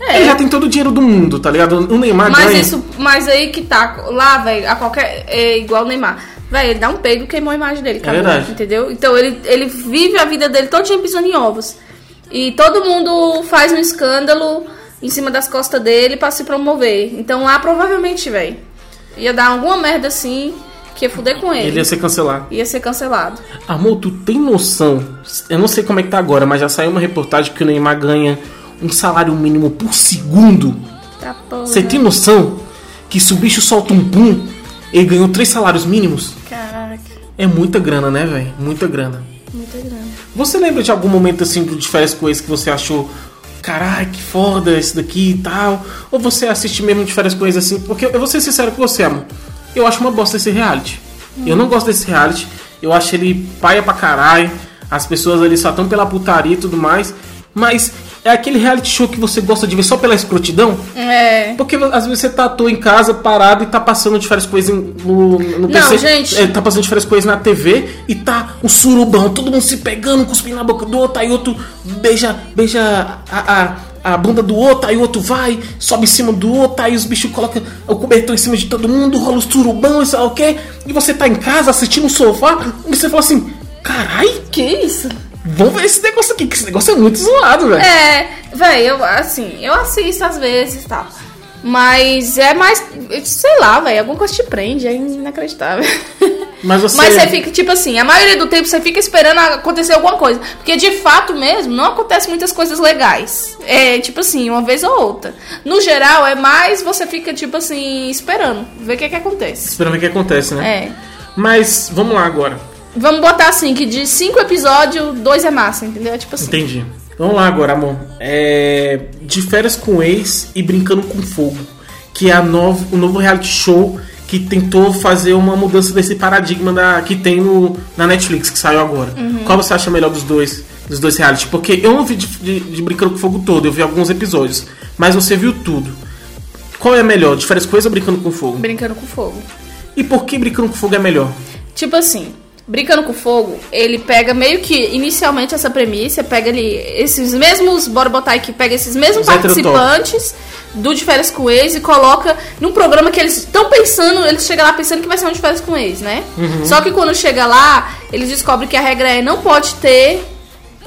É. Ele já tem todo o dinheiro do mundo, tá ligado? O Neymar Mas ganha. isso, mas aí que tá, lá, velho, a qualquer. É igual o Neymar. Velho, ele dá um peido queimou a imagem dele, acabou, verdade. entendeu? Então ele, ele vive a vida dele todo dia pisando em ovos. E todo mundo faz um escândalo em cima das costas dele pra se promover. Então lá provavelmente, velho, ia dar alguma merda assim que ia fuder com ele. Ele ia ser cancelado. Ia ser cancelado. Amor, tu tem noção? Eu não sei como é que tá agora, mas já saiu uma reportagem que o Neymar ganha um salário mínimo por segundo. Tá. Você tem noção que se o bicho solta um pum, ele ganhou três salários mínimos? Caraca, É muita grana, né, velho? Muita grana. muita grana. Você lembra de algum momento assim de férias com esse que você achou, caralho, que foda esse daqui e tal? Ou você assiste mesmo de férias esse assim? Porque eu vou ser sincero com você, amor. Eu acho uma bosta esse reality. Eu não gosto desse reality. Eu acho ele paia pra caralho. As pessoas ali só estão pela putaria e tudo mais. Mas é aquele reality show que você gosta de ver só pela escrotidão? É. Porque às vezes você tá à toa em casa, parado e tá passando de várias coisas no, no PC. gente. É, tá passando de várias coisas na TV e tá um surubão, todo mundo se pegando, cuspindo na boca do outro, aí outro beija, beija a, a, a bunda do outro, aí o outro vai, sobe em cima do outro, aí os bichos colocam o cobertor em cima de todo mundo, rola o surubão, e sei lá o quê. E você tá em casa assistindo no sofá e você fala assim: carai, Que isso? Vamos ver esse negócio aqui, que esse negócio é muito zoado, velho. É, velho, eu assim, eu assisto às vezes e tal. Mas é mais. Sei lá, velho, alguma coisa te prende, é inacreditável. Mas você. Mas você fica, tipo assim, a maioria do tempo você fica esperando acontecer alguma coisa. Porque de fato mesmo, não acontece muitas coisas legais. É tipo assim, uma vez ou outra. No geral, é mais você fica, tipo assim, esperando, ver o que, que acontece. Esperando ver o que acontece, né? É. Mas vamos lá agora. Vamos botar assim, que de cinco episódios, dois é massa, entendeu? É tipo assim. Entendi. Vamos lá agora, amor. É... De férias com ex e brincando com fogo. Que é a novo, o novo reality show que tentou fazer uma mudança desse paradigma da, que tem no, na Netflix, que saiu agora. Qual você acha melhor dos dois? Dos dois reality? Porque eu não vi de, de, de Brincando com Fogo todo, eu vi alguns episódios. Mas você viu tudo. Qual é melhor? De férias com ex ou brincando com fogo? Brincando com fogo. E por que brincando com fogo é melhor? Tipo assim, Brincando com Fogo, ele pega meio que inicialmente essa premissa, pega ali esses mesmos, bora botar aqui, pega esses mesmos Os heterotop. participantes do De Férias com Ex e coloca num programa que eles estão pensando, eles chegam lá pensando que vai ser um De Férias com Ex, né? Só que quando chega lá, eles descobrem que a regra é não pode ter.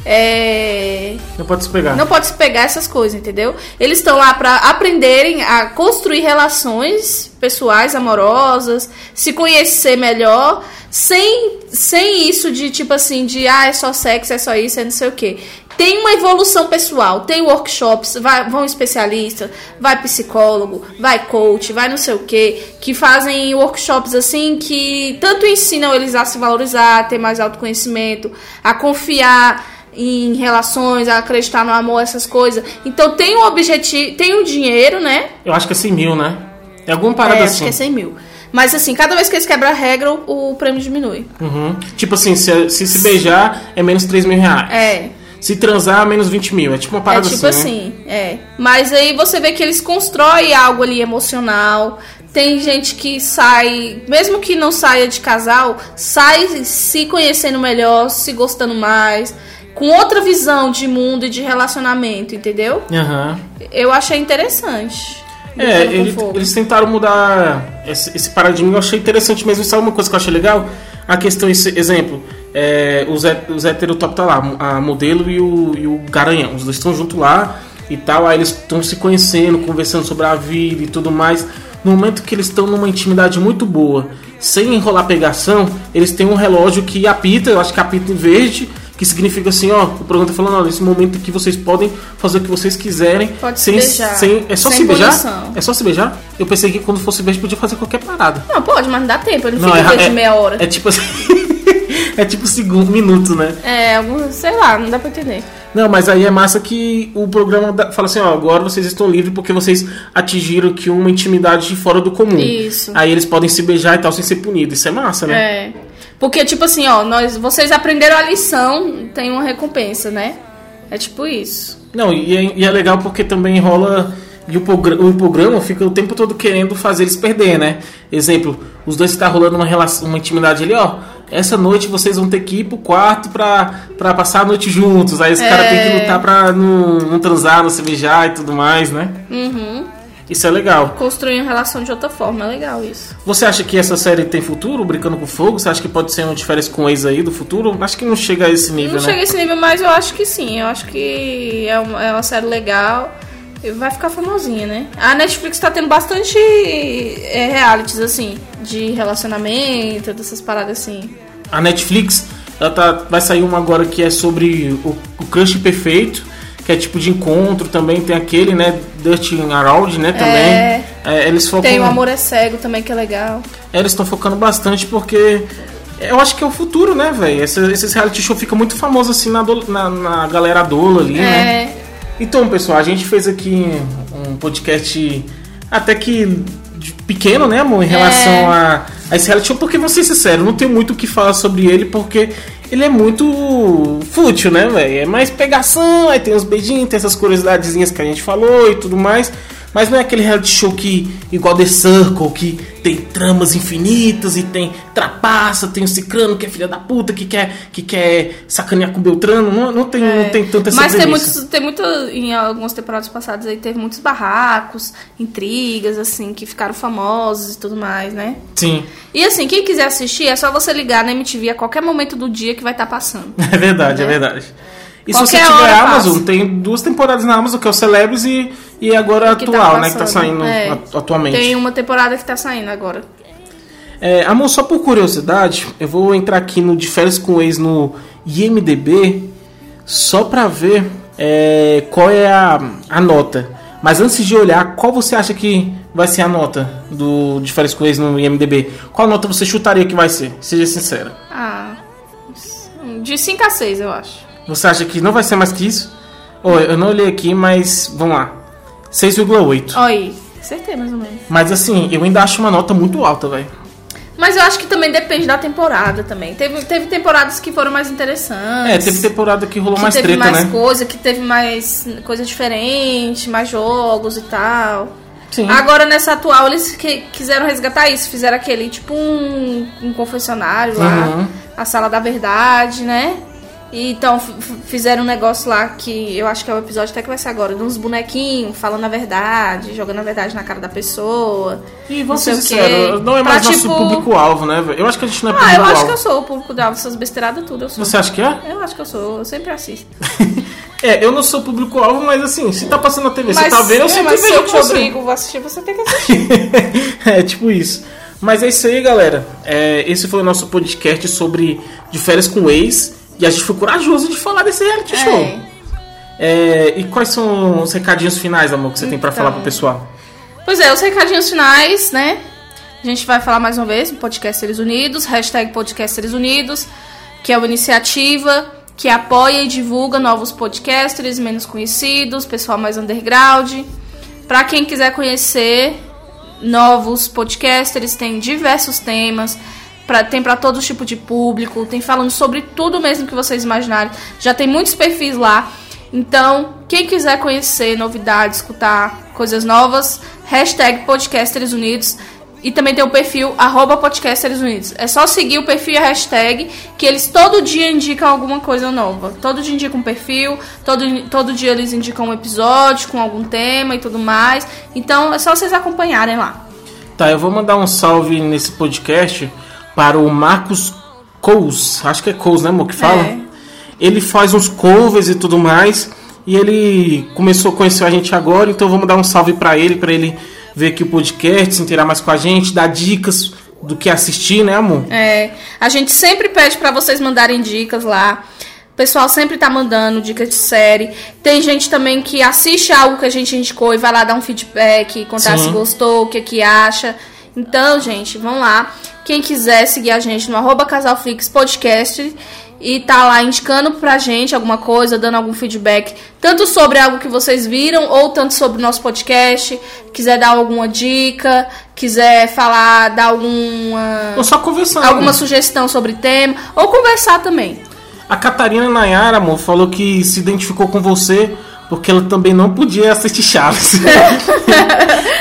É, Não pode se pegar. não pode se pegar essas coisas, entendeu? Eles estão lá pra aprenderem a construir relações pessoais, amorosas, se conhecer melhor, sem, sem isso de tipo assim, de ah, é só sexo, é só isso, é não sei o quê. Tem uma evolução pessoal, tem workshops, vai, vão especialista, vai psicólogo, vai coach, vai não sei o quê, que fazem workshops assim que tanto ensinam eles a se valorizar, a ter mais autoconhecimento, a confiar em relações, a acreditar no amor, essas coisas. Então tem um objetivo, tem um dinheiro, né? Eu acho que é 100 mil, né? É alguma parada É, assim. acho que é 100 mil. Mas assim, cada vez que eles quebram a regra, o, prêmio diminui. Uhum. Tipo assim, se, se se beijar é menos 3 mil reais. É. Se transar, menos 20 mil. É tipo uma É parada tipo assim. né? assim, é. Mas aí você vê que eles constroem algo ali emocional. Tem gente que sai, mesmo que não saia de casal, sai se conhecendo melhor, se gostando mais, com outra visão de mundo e de relacionamento, entendeu? Aham. Eu achei interessante. É, ele- eles tentaram mudar esse, esse paradigma, eu achei interessante mesmo. Sabe uma coisa que eu achei legal? A questão, esse exemplo, é, os, os heterotop tá lá, a modelo e o, e o garanhão, os dois estão juntos lá e tal, aí eles estão se conhecendo, conversando sobre a vida e tudo mais. No momento que eles estão numa intimidade muito boa, sem enrolar pegação, eles têm um relógio que apita, eu acho que apita em verde, que significa assim, ó, o programa tá falando, ó, nesse momento que vocês podem fazer o que vocês quiserem, Pode se sem, beijar. sem é só Sem se beijar? É só se beijar? Eu pensei que quando fosse beijo podia fazer qualquer parada. Não, pode, mas não dá tempo, ele não, Não, fica é, é- meia hora. É tipo assim. é tipo segundo, minuto, né? É, algum, sei lá, não dá pra entender. Não, mas aí é massa que o programa fala assim, ó, agora vocês estão livres porque vocês atingiram aqui uma intimidade fora do comum. Isso. Aí eles podem se beijar e tal sem ser punidos. Isso é massa, né? É. Porque, tipo assim, ó, nós, vocês aprenderam a lição, tem uma recompensa, né? É tipo isso. Não, e é, e é legal porque também rola. E o, progra- o programa fica o tempo todo querendo fazer eles perder, né? Exemplo, os dois tá rolando uma, relação, uma intimidade ali, ó. Essa noite vocês vão ter que ir pro quarto pra, pra passar a noite juntos. Aí os caras têm que lutar pra não, não transar, não se beijar e tudo mais, né? Uhum. Isso é legal. Construir uma relação de outra forma, é legal isso. Você acha que essa série tem futuro, Brincando com Fogo? Você acha que pode ser uma diferença com o ex aí do futuro? Acho que não chega a esse nível, Não né? chega a esse nível, mas eu acho que sim. Eu acho que é uma, é uma série legal. E vai ficar famosinha, né? A Netflix tá tendo bastante é, realities, assim, de relacionamento, dessas paradas assim. A Netflix, ela tá, vai sair uma agora que é sobre o, o crush perfeito, que é tipo de encontro também. Tem aquele, né? Dirty Around, né? Também. É, eles focam. Tem o Amor é Cego também, que é legal. É, eles estão focando bastante porque. Eu acho que é o futuro, né, velho? Esse, esses reality show fica muito famoso assim na, ado- na, na galera adola ali, né? É. Então, pessoal, a gente fez aqui um podcast até que pequeno, né, amor, em relação a, a esse reality show, porque vou ser sincero, não tenho muito o que falar sobre ele, porque ele é muito fútil, né, velho? É mais pegação, aí tem os beijinhos, tem essas curiosidadezinhas que a gente falou e tudo mais. Mas não é aquele reality show que, igual The Circle, que tem tramas infinitas e tem trapaça, tem o Cicrano que é filha da puta, que quer, que quer sacanear com o Beltrano. Não, não, tem, não tem tanta essa Mas tem muitos, tem muito, em algumas temporadas passadas aí, teve muitos barracos, intrigas, assim, que ficaram famosos e tudo mais, né? Sim, E assim, quem quiser assistir, é só você ligar na MTV a qualquer momento do dia que vai estar passando. é verdade, é, verdade. E se você Qualquer tiver Amazon, passa. tem duas temporadas na Amazon, que é o Celebres e, e agora tá atual, né? Que tá saindo É. atu- atualmente. Tem uma temporada que tá saindo agora. É, amor, só por curiosidade, eu vou entrar aqui no De Férias com o Ex no IMDB só pra ver é, qual é a, a nota. Mas antes de olhar, qual você acha que vai ser a nota do De Férias com o Ex no IMDB? Qual nota você chutaria que vai ser? Seja sincera. Ah, de 5 a 6, eu acho. Você acha que não vai ser mais que isso? Ô, eu não olhei aqui, mas vamos lá. 6,8. Olha aí, acertei mais ou menos. Mas assim, eu ainda acho uma nota muito alta, velho. Mas eu acho que também depende da temporada também. Teve, teve temporadas que foram mais interessantes. É, teve temporada que rolou que mais teve treta, mais né? coisa, que teve mais coisa diferente, mais jogos e tal. Sim. Agora nessa atual eles que- quiseram resgatar isso, fizeram aquele tipo um, um confessionário lá, Uhum. a sala da verdade, né? E então fizeram um negócio lá que eu acho que é o episódio até que vai ser agora, de uns bonequinhos falando a verdade, jogando a verdade na cara da pessoa. E vamos ser sinceros, não é Pra, mais nosso tipo- público-alvo, né? Eu acho que a gente não é Ah, eu acho que público-alvo. eu sou o público da essas besteiradas tudo, eu sou. Você acha que é? Eu acho que eu sou, eu sempre assisto. É, eu não sou público-alvo, mas assim, se tá passando na TV, você Mas, tá vendo, eu é, sempre mas se vejo eu com te você. obrigo a assistir, você tem que assistir. é, tipo isso. Mas é isso aí, galera. É, esse foi o nosso podcast sobre de férias com ex. E a gente foi corajoso de falar desse reality show. É. É, e quais são os recadinhos finais, amor, que você tem pra Então. falar pro pessoal? Pois é, os recadinhos finais, né? A gente vai falar mais uma vez no Podcast Seres Unidos, hashtag Podcast Seres Unidos, que é uma iniciativa que apoia e divulga novos podcasters menos conhecidos, pessoal mais underground. Para quem quiser conhecer novos podcasters, tem diversos temas. Pra, tem para todo tipo de público, tem falando sobre tudo mesmo que vocês imaginarem. Já tem muitos perfis lá. Então, quem quiser conhecer novidades, escutar coisas novas, hashtag Podcasters Unidos. E também tem o perfil arroba Podcasters Unidos. É só seguir o perfil e a hashtag, que eles todo dia indicam alguma coisa nova. Todo dia indicam um perfil, todo, todo dia eles indicam um episódio com algum tema e tudo mais. Então é só vocês acompanharem lá. Tá, eu vou mandar um salve nesse podcast para o Marcos Cous. Acho que é Cous, né, amor, que fala? É. Ele faz uns covers e tudo mais. E ele começou a conhecer a gente agora, então vamos dar um salve para ele, para ele ver aqui o podcast, se inteirar mais com a gente, dar dicas do que assistir, né, amor? É, a gente sempre pede pra vocês mandarem dicas lá. O pessoal sempre tá mandando dicas de série. Tem gente também que assiste algo que a gente indicou e vai lá dar um feedback, contar Sim. se gostou, o que que acha. Então, gente, vão lá. Quem quiser seguir a gente no arroba Casalflix Podcast e tá lá indicando pra gente alguma coisa, dando algum feedback, tanto sobre algo que vocês viram ou tanto sobre o nosso podcast, quiser dar alguma dica, quiser falar, dar alguma Ou só conversando. alguma sugestão sobre tema ou conversar também. A Catarina Nayara, amor, falou que se identificou com você porque ela também não podia assistir Chaves.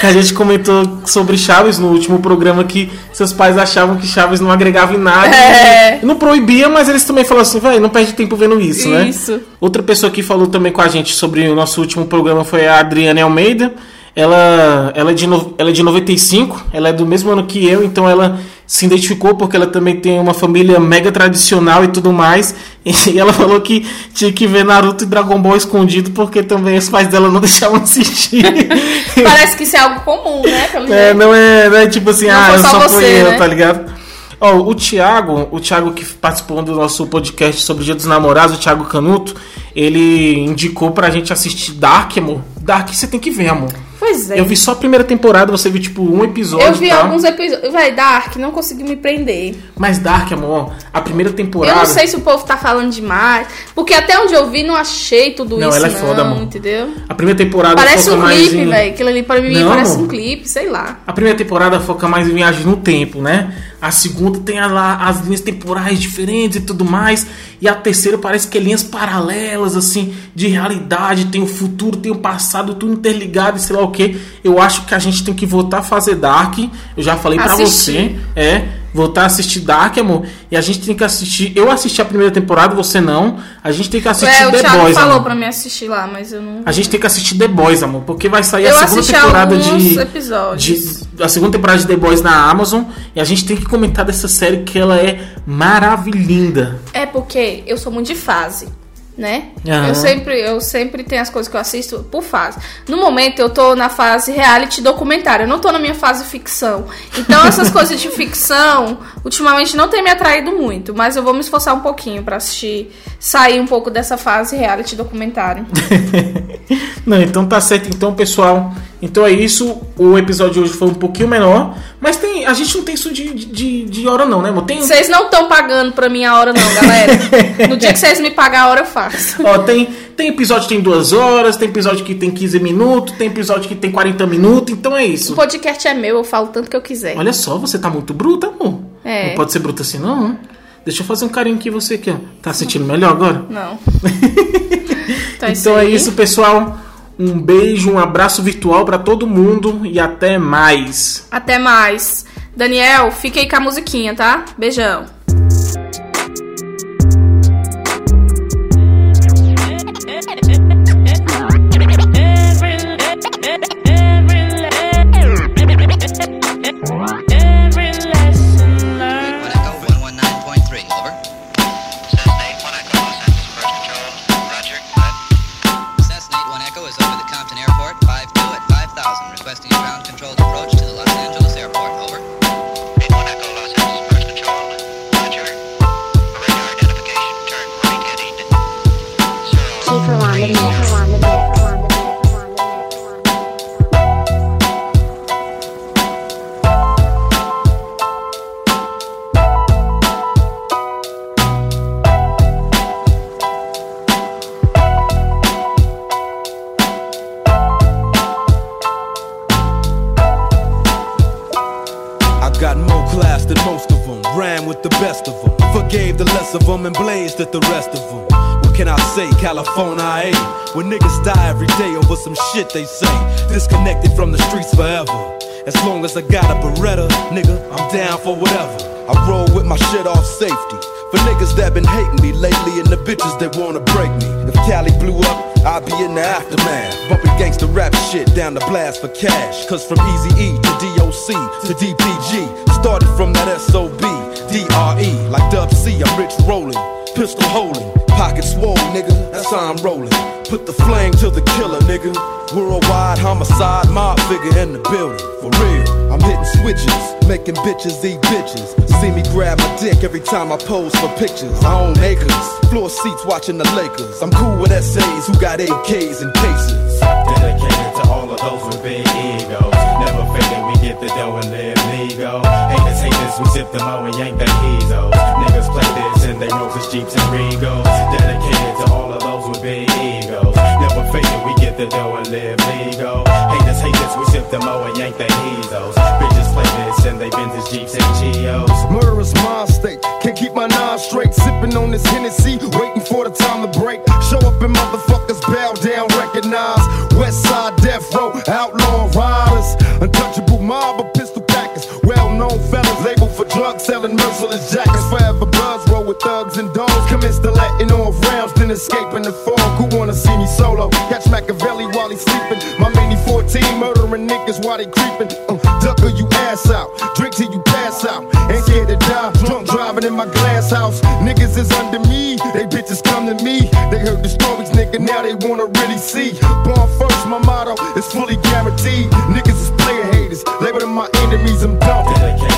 que a gente comentou sobre Chaves no último programa que seus pais achavam que Chaves não agregava em nada. É. Não proibia, mas eles também falaram assim, velho, não perde tempo vendo isso, né? Isso. Outra pessoa que falou também com a gente sobre o nosso último programa foi a Adriane Almeida. Ela, ela, é de no, ela é de 95, ela é do mesmo ano que eu, então ela se identificou porque ela também tem uma família mega tradicional e tudo mais. E ela falou que tinha que ver Naruto e Dragon Ball escondido porque também os pais dela não deixavam assistir. Parece que isso é algo comum, né? Pelo É, não é, não é tipo assim, Não ah, eu só só você, fui eu, né? tá ligado? Ó, o Thiago, o Thiago que participou do nosso podcast sobre o Dia dos Namorados, o Thiago Canuto, ele indicou pra gente assistir Dark, amor. Dark você tem que ver, amor. Pois é. Eu vi só a primeira temporada, você viu tipo um episódio Eu vi tá? alguns episódios. Vai, Dark, não consegui me prender. Mas Dark, amor, a primeira temporada... Eu não sei se o povo tá falando demais. Porque até onde eu vi, não achei tudo Não, isso. ela é não, foda, amor. entendeu? A primeira temporada Parece um clipe, em... velho. Aquilo ali pra mim Não, parece um clipe, sei lá. A primeira temporada foca mais em viagem no tempo, né? A segunda tem a- lá as linhas temporais diferentes e tudo mais. E a terceira parece que é linhas paralelas, assim, de realidade. Tem o futuro, tem o passado, tudo interligado e sei lá o que. Eu acho que a gente tem que voltar a fazer Dark. Eu já falei pra Assistir. você. É, voltar a assistir Dark, amor. E a gente tem que assistir. Eu assisti a primeira temporada, você não. A gente tem que assistir É, The Thiago Boys, falou amor. pra mim assistir lá, mas eu não. A gente tem que assistir The Boys, amor, porque vai sair Eu a segunda temporada de, episódios. de- a segunda temporada de The Boys na Amazon e a gente tem que comentar dessa série que ela é maravilhinda. É porque eu sou muito de fase, né? Aham. Eu sempre eu sempre tenho as coisas que eu assisto por fase. No momento eu tô na fase reality documentário, eu não tô na minha fase ficção. Então essas coisas de ficção ultimamente não tem me atraído muito, mas eu vou me esforçar um pouquinho pra assistir, sair um pouco dessa fase reality documentário. Não, então tá certo, então pessoal. Então é isso. O episódio de hoje foi um pouquinho menor, mas tem a gente não tem isso de, de, de hora não, né, amor? Tem, Vocês não estão pagando pra mim a hora não, galera. No dia que vocês me pagar a hora eu faço. ó, tem tem episódio que tem duas horas, tem episódio que tem 15 minutos, tem episódio que tem 40 minutos, então é O isso. podcast é meu, eu falo tanto que eu quiser. Olha só, você tá muito bruta, amor. É. Não pode ser bruta assim, não. né? Deixa eu fazer um carinho aqui você aqui, ó. Tá sentindo melhor agora? Não. Então, Então é isso, pessoal. Um beijo, um abraço virtual pra todo mundo e até mais. Até mais. Daniel, fica aí com a musiquinha, tá? Beijão. They say, disconnected from the streets forever. As long as I got a Beretta, nigga, I'm down for whatever. I roll with my shit off safety. For niggas that been hating me lately and the bitches that wanna break me. If Cali blew up, I'd be in the aftermath. Bumping gangsta rap shit down the blast for cash. Cause from Easy E to DOC to DPG, started from that SOB, DRE. Like Dub C, I'm rich rolling, pistol holding, pocket swole, nigga. That's how I'm rolling. Put the flame to the killer, nigga. Worldwide homicide, mob figure in the building. For real, I'm hitting switches, making bitches eat bitches. See me grab my dick every time I pose for pictures. I own acres, floor seats watching the Lakers. I'm cool with SAs who got AKs and cases. Dedicated to all of those with big egos. Never faking we get the dough and live legal. Haters hate this, we sip the mo and yank the. Niggas play they Rovers, Jeeps, and Regals. Dedicated to all of those with big egos. Never faking we get the dough and live legal. Haters hate this, we sip the mo and yank the heezos. Bitches play this and they Benzes, Jeeps, and Geos. Murderous mind state. Can't keep my nine straight. Sipping on this Hennessy, waiting for the time to break. Show up in motherfuckers Letting off rounds, then escaping the fog. Who wanna see me solo? Catch Machiavelli while he's sleeping. My mini 14 murdering niggas while they creeping. Uh, duck or you ass out. Drink till you pass out. Ain't scared to die. Drunk driving in my glass house. Niggas is under me. They bitches come to me. They heard the stories, nigga. Now they wanna really see. Born first, my motto is fully guaranteed. Niggas is player haters. Label them my enemies. I'm dumping.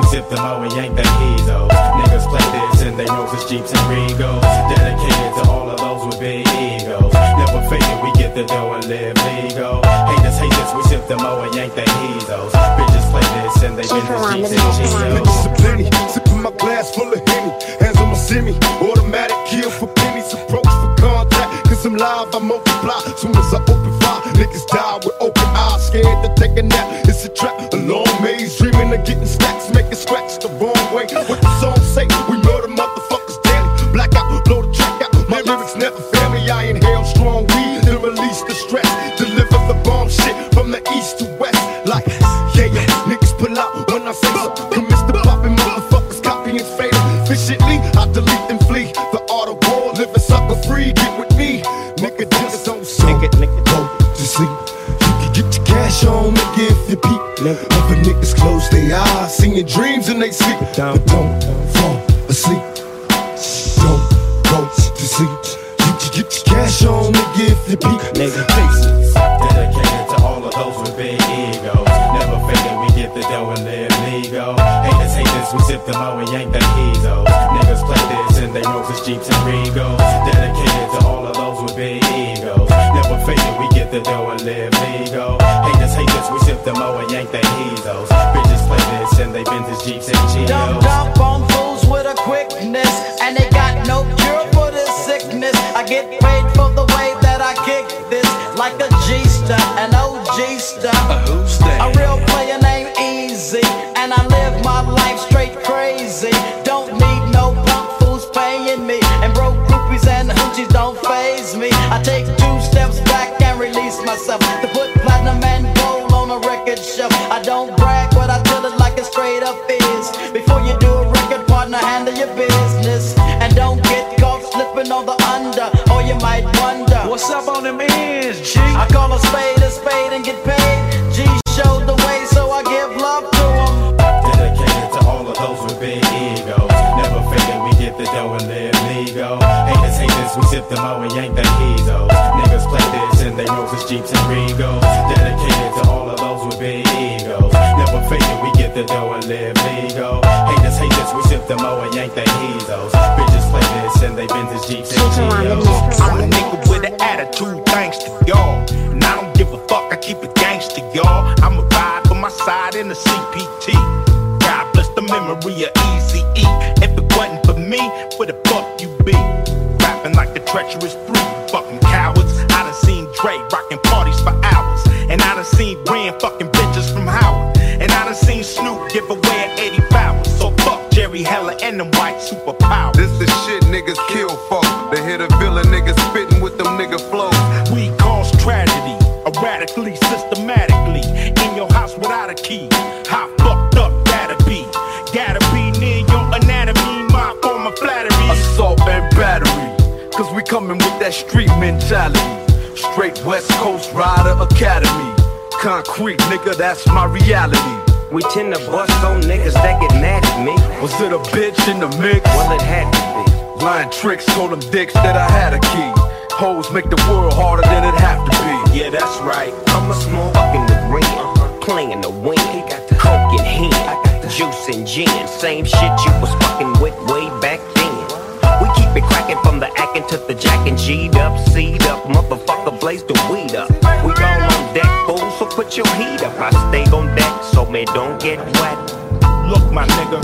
We sip the mo and yank the heezos. Niggas play this in they Rovers, Jeeps, and Regals. Dedicated to all of those with big egos. Never faking we get the dough and live legal. Haters hate this, we sip the mo and yank the heezos. Bitches play this in they Benzes, Jeeps, and Geos. Bitches a plenty. Sipping my glass full of Henny. Hands on my semi. Automatic kill for pennies. Approach for contact. Cause I'm live, I multiply. Soon as I open fire, niggas die with open eyes. Scared to take a nap. It's a trap. A long maze. Dreaming of getting stacks. Making scratch the wrong way. What the song say? We murder motherfuckers daily. Blackout, blow the track out. My lyrics never fail me. I inhale strong weed. Then release the stress. downtown. Big egos. Never faking we get the dough and live legal. Haters hate this, we sip the mo and yank the heezos. Niggas play this in they Rovers, Jeeps, and Regals. Dedicated to all of those with big egos. Never faking we get the dough and live legal. Haters hate this, we sip the mo and yank the heezos. Bitches play this in they Benzes, Jeeps, and Geos. I'm a nigga with an attitude, thanks to y'all. And I don't give a fuck, I keep it gangster, y'all. I'ma ride for my side in the CPT. Memory of Easy E. If it wasn't for me, where the fuck you be? Rapping like the treacherous three, fucking cowards. I done seen Dre rocking parties for hours. And I done seen Ren fucking that street mentality. Straight West Coast Rider Academy. Concrete, nigga, that's my reality. We tend to bust on niggas that get mad at me. Was it a bitch in the mix? Well, it had to be. Lying tricks told them dicks that I had a key. Hoes make the world harder than it have to be. Yeah, that's right. I'm a small fuck in the ring, playing the wing, coke in hand, juice and gin. Same shit you was fucking with way back then. It cracking from the acting to the jacking, G'd up, seed up, motherfucker, blaze the weed up. We all on deck, fool, so put your heat up. I stay on deck, so man, don't get wet. Look, my nigga.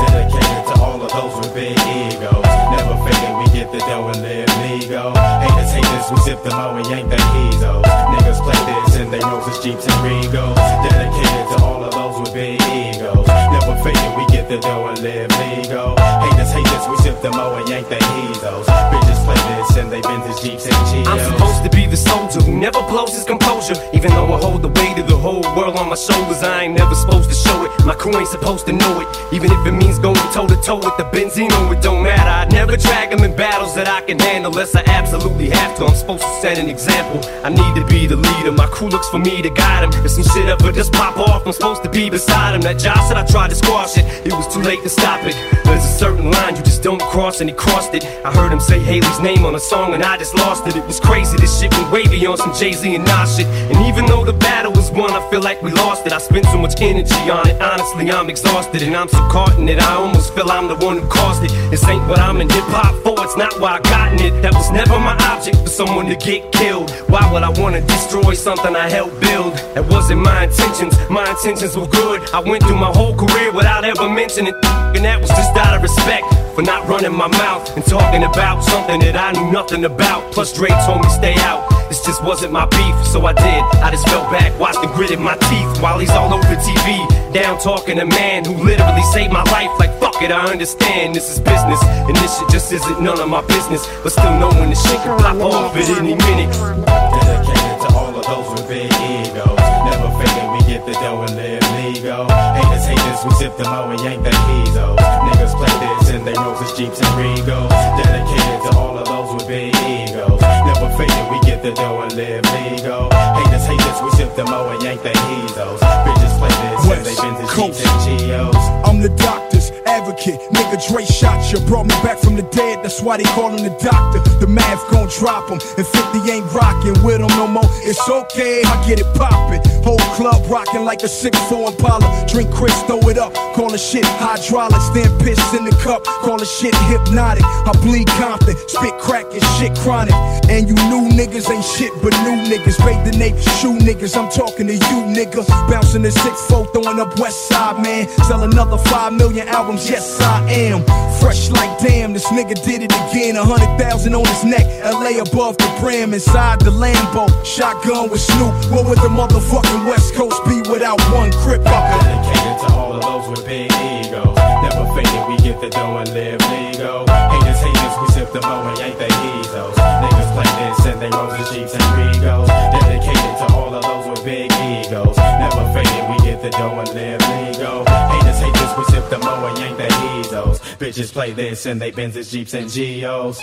Dedicated to all of those with big egos. Never faking we get the dough and live legal. Haters, haters, we sip the mo and yank the heezos. Niggas play this and they roses, jeeps, and regals. Dedicated to all of those with big egos. We get the dough and live legal. Haters, haters, we sip the mo and yank the heezos. Bitches play this in they Benzes, jeeps, and Geos. I'm supposed to be the soldier who never blows his composure. Even though I hold the weight of the whole world on my shoulders, I ain't never supposed to show it. My crew ain't supposed to know it. Even if it means going toe to toe with the Benzino, it don't matter. I never drag them in battles that I can handle unless I absolutely have to. I'm supposed to set an example. I need to be the leader. My crew looks for me to guide them. If some shit ever just pop off, I'm supposed to be beside him. That Josh said I tried to squash it. It was too late to stop it. There's a certain line you just don't cross, and he crossed it. I heard him say Haley's name on a song, and I just lost it. It was crazy. This shit went wavy on some Jay Z and Nas shit. And even though the battle was won, I feel like we lost it. I spent so much energy on it. Honestly, I'm exhausted, and I'm so caught in it. I almost feel I'm the one who caused it. This ain't what I'm in hip hop for. It's not why I got in it. That was never my object for someone to get killed. Why would I wanna destroy something I helped build? That wasn't my intentions. My intentions were good. I went through my whole career without ever mentioning, it, and that was just out of respect for not running my mouth and talking about something that I knew nothing about. Plus, Dre told me stay out. This just wasn't my beef, so I did. I just fell back, watched and gritted my teeth while he's all over TV. Down talking a man who literally saved my life. Like, fuck it, I understand this is business. And this shit just isn't none of my business. But still knowing this shit can pop off at any minute. Dedicated to all of those with big egos. Never faking we get the dough and live legal. Haters, haters, we sip the mo and yank the heezos. Niggas play this in they roses, jeeps, and regals. Dedicated to all of those with big egos. Never faking we get the dough and live legal. Haters, haters, we sip the mo and yank the heezos. Bitches play this in they Benzes, jeeps, and Geos. I'm the doctor's advocate. Nigga Dre shot you, brought me back from the dead. That's why they call him the doctor. The math gon' drop him, and 50 ain't rockin' with him no more. It's okay, I get it poppin'. Whole club rockin' like a 6-4 Impala. Drink Chris, throw it up. Call the shit hydraulics, then piss in the cup. Call the shit hypnotic. I bleed Compton, spit crack and shit chronic. And you new niggas ain't shit but new niggas. Raid the nape, shoe niggas. I'm talking to you, nigga. Bouncing the 6'4, throwing up West Side, man. Sell another 5 million albums, yes I am. Fresh like damn, this nigga did it again. A hundred thousand on his neck, LA above the brim, inside the Lambo. Shotgun with Snoop. What would the motherfucking West Coast be without one crip fucker? Dedicated to all of those with big egos. Never faking we get the dough and live legal. Haters, haters, we sip the mo and yank the heezos. Niggas play this in they roses, jeeps, and regals. Dedicated to all of those with big egos. Never faking we get the dough and live legal. Haters, haters, we sip the mo and yank the heezos. Bitches play this and they Benzes, jeeps, and Geos.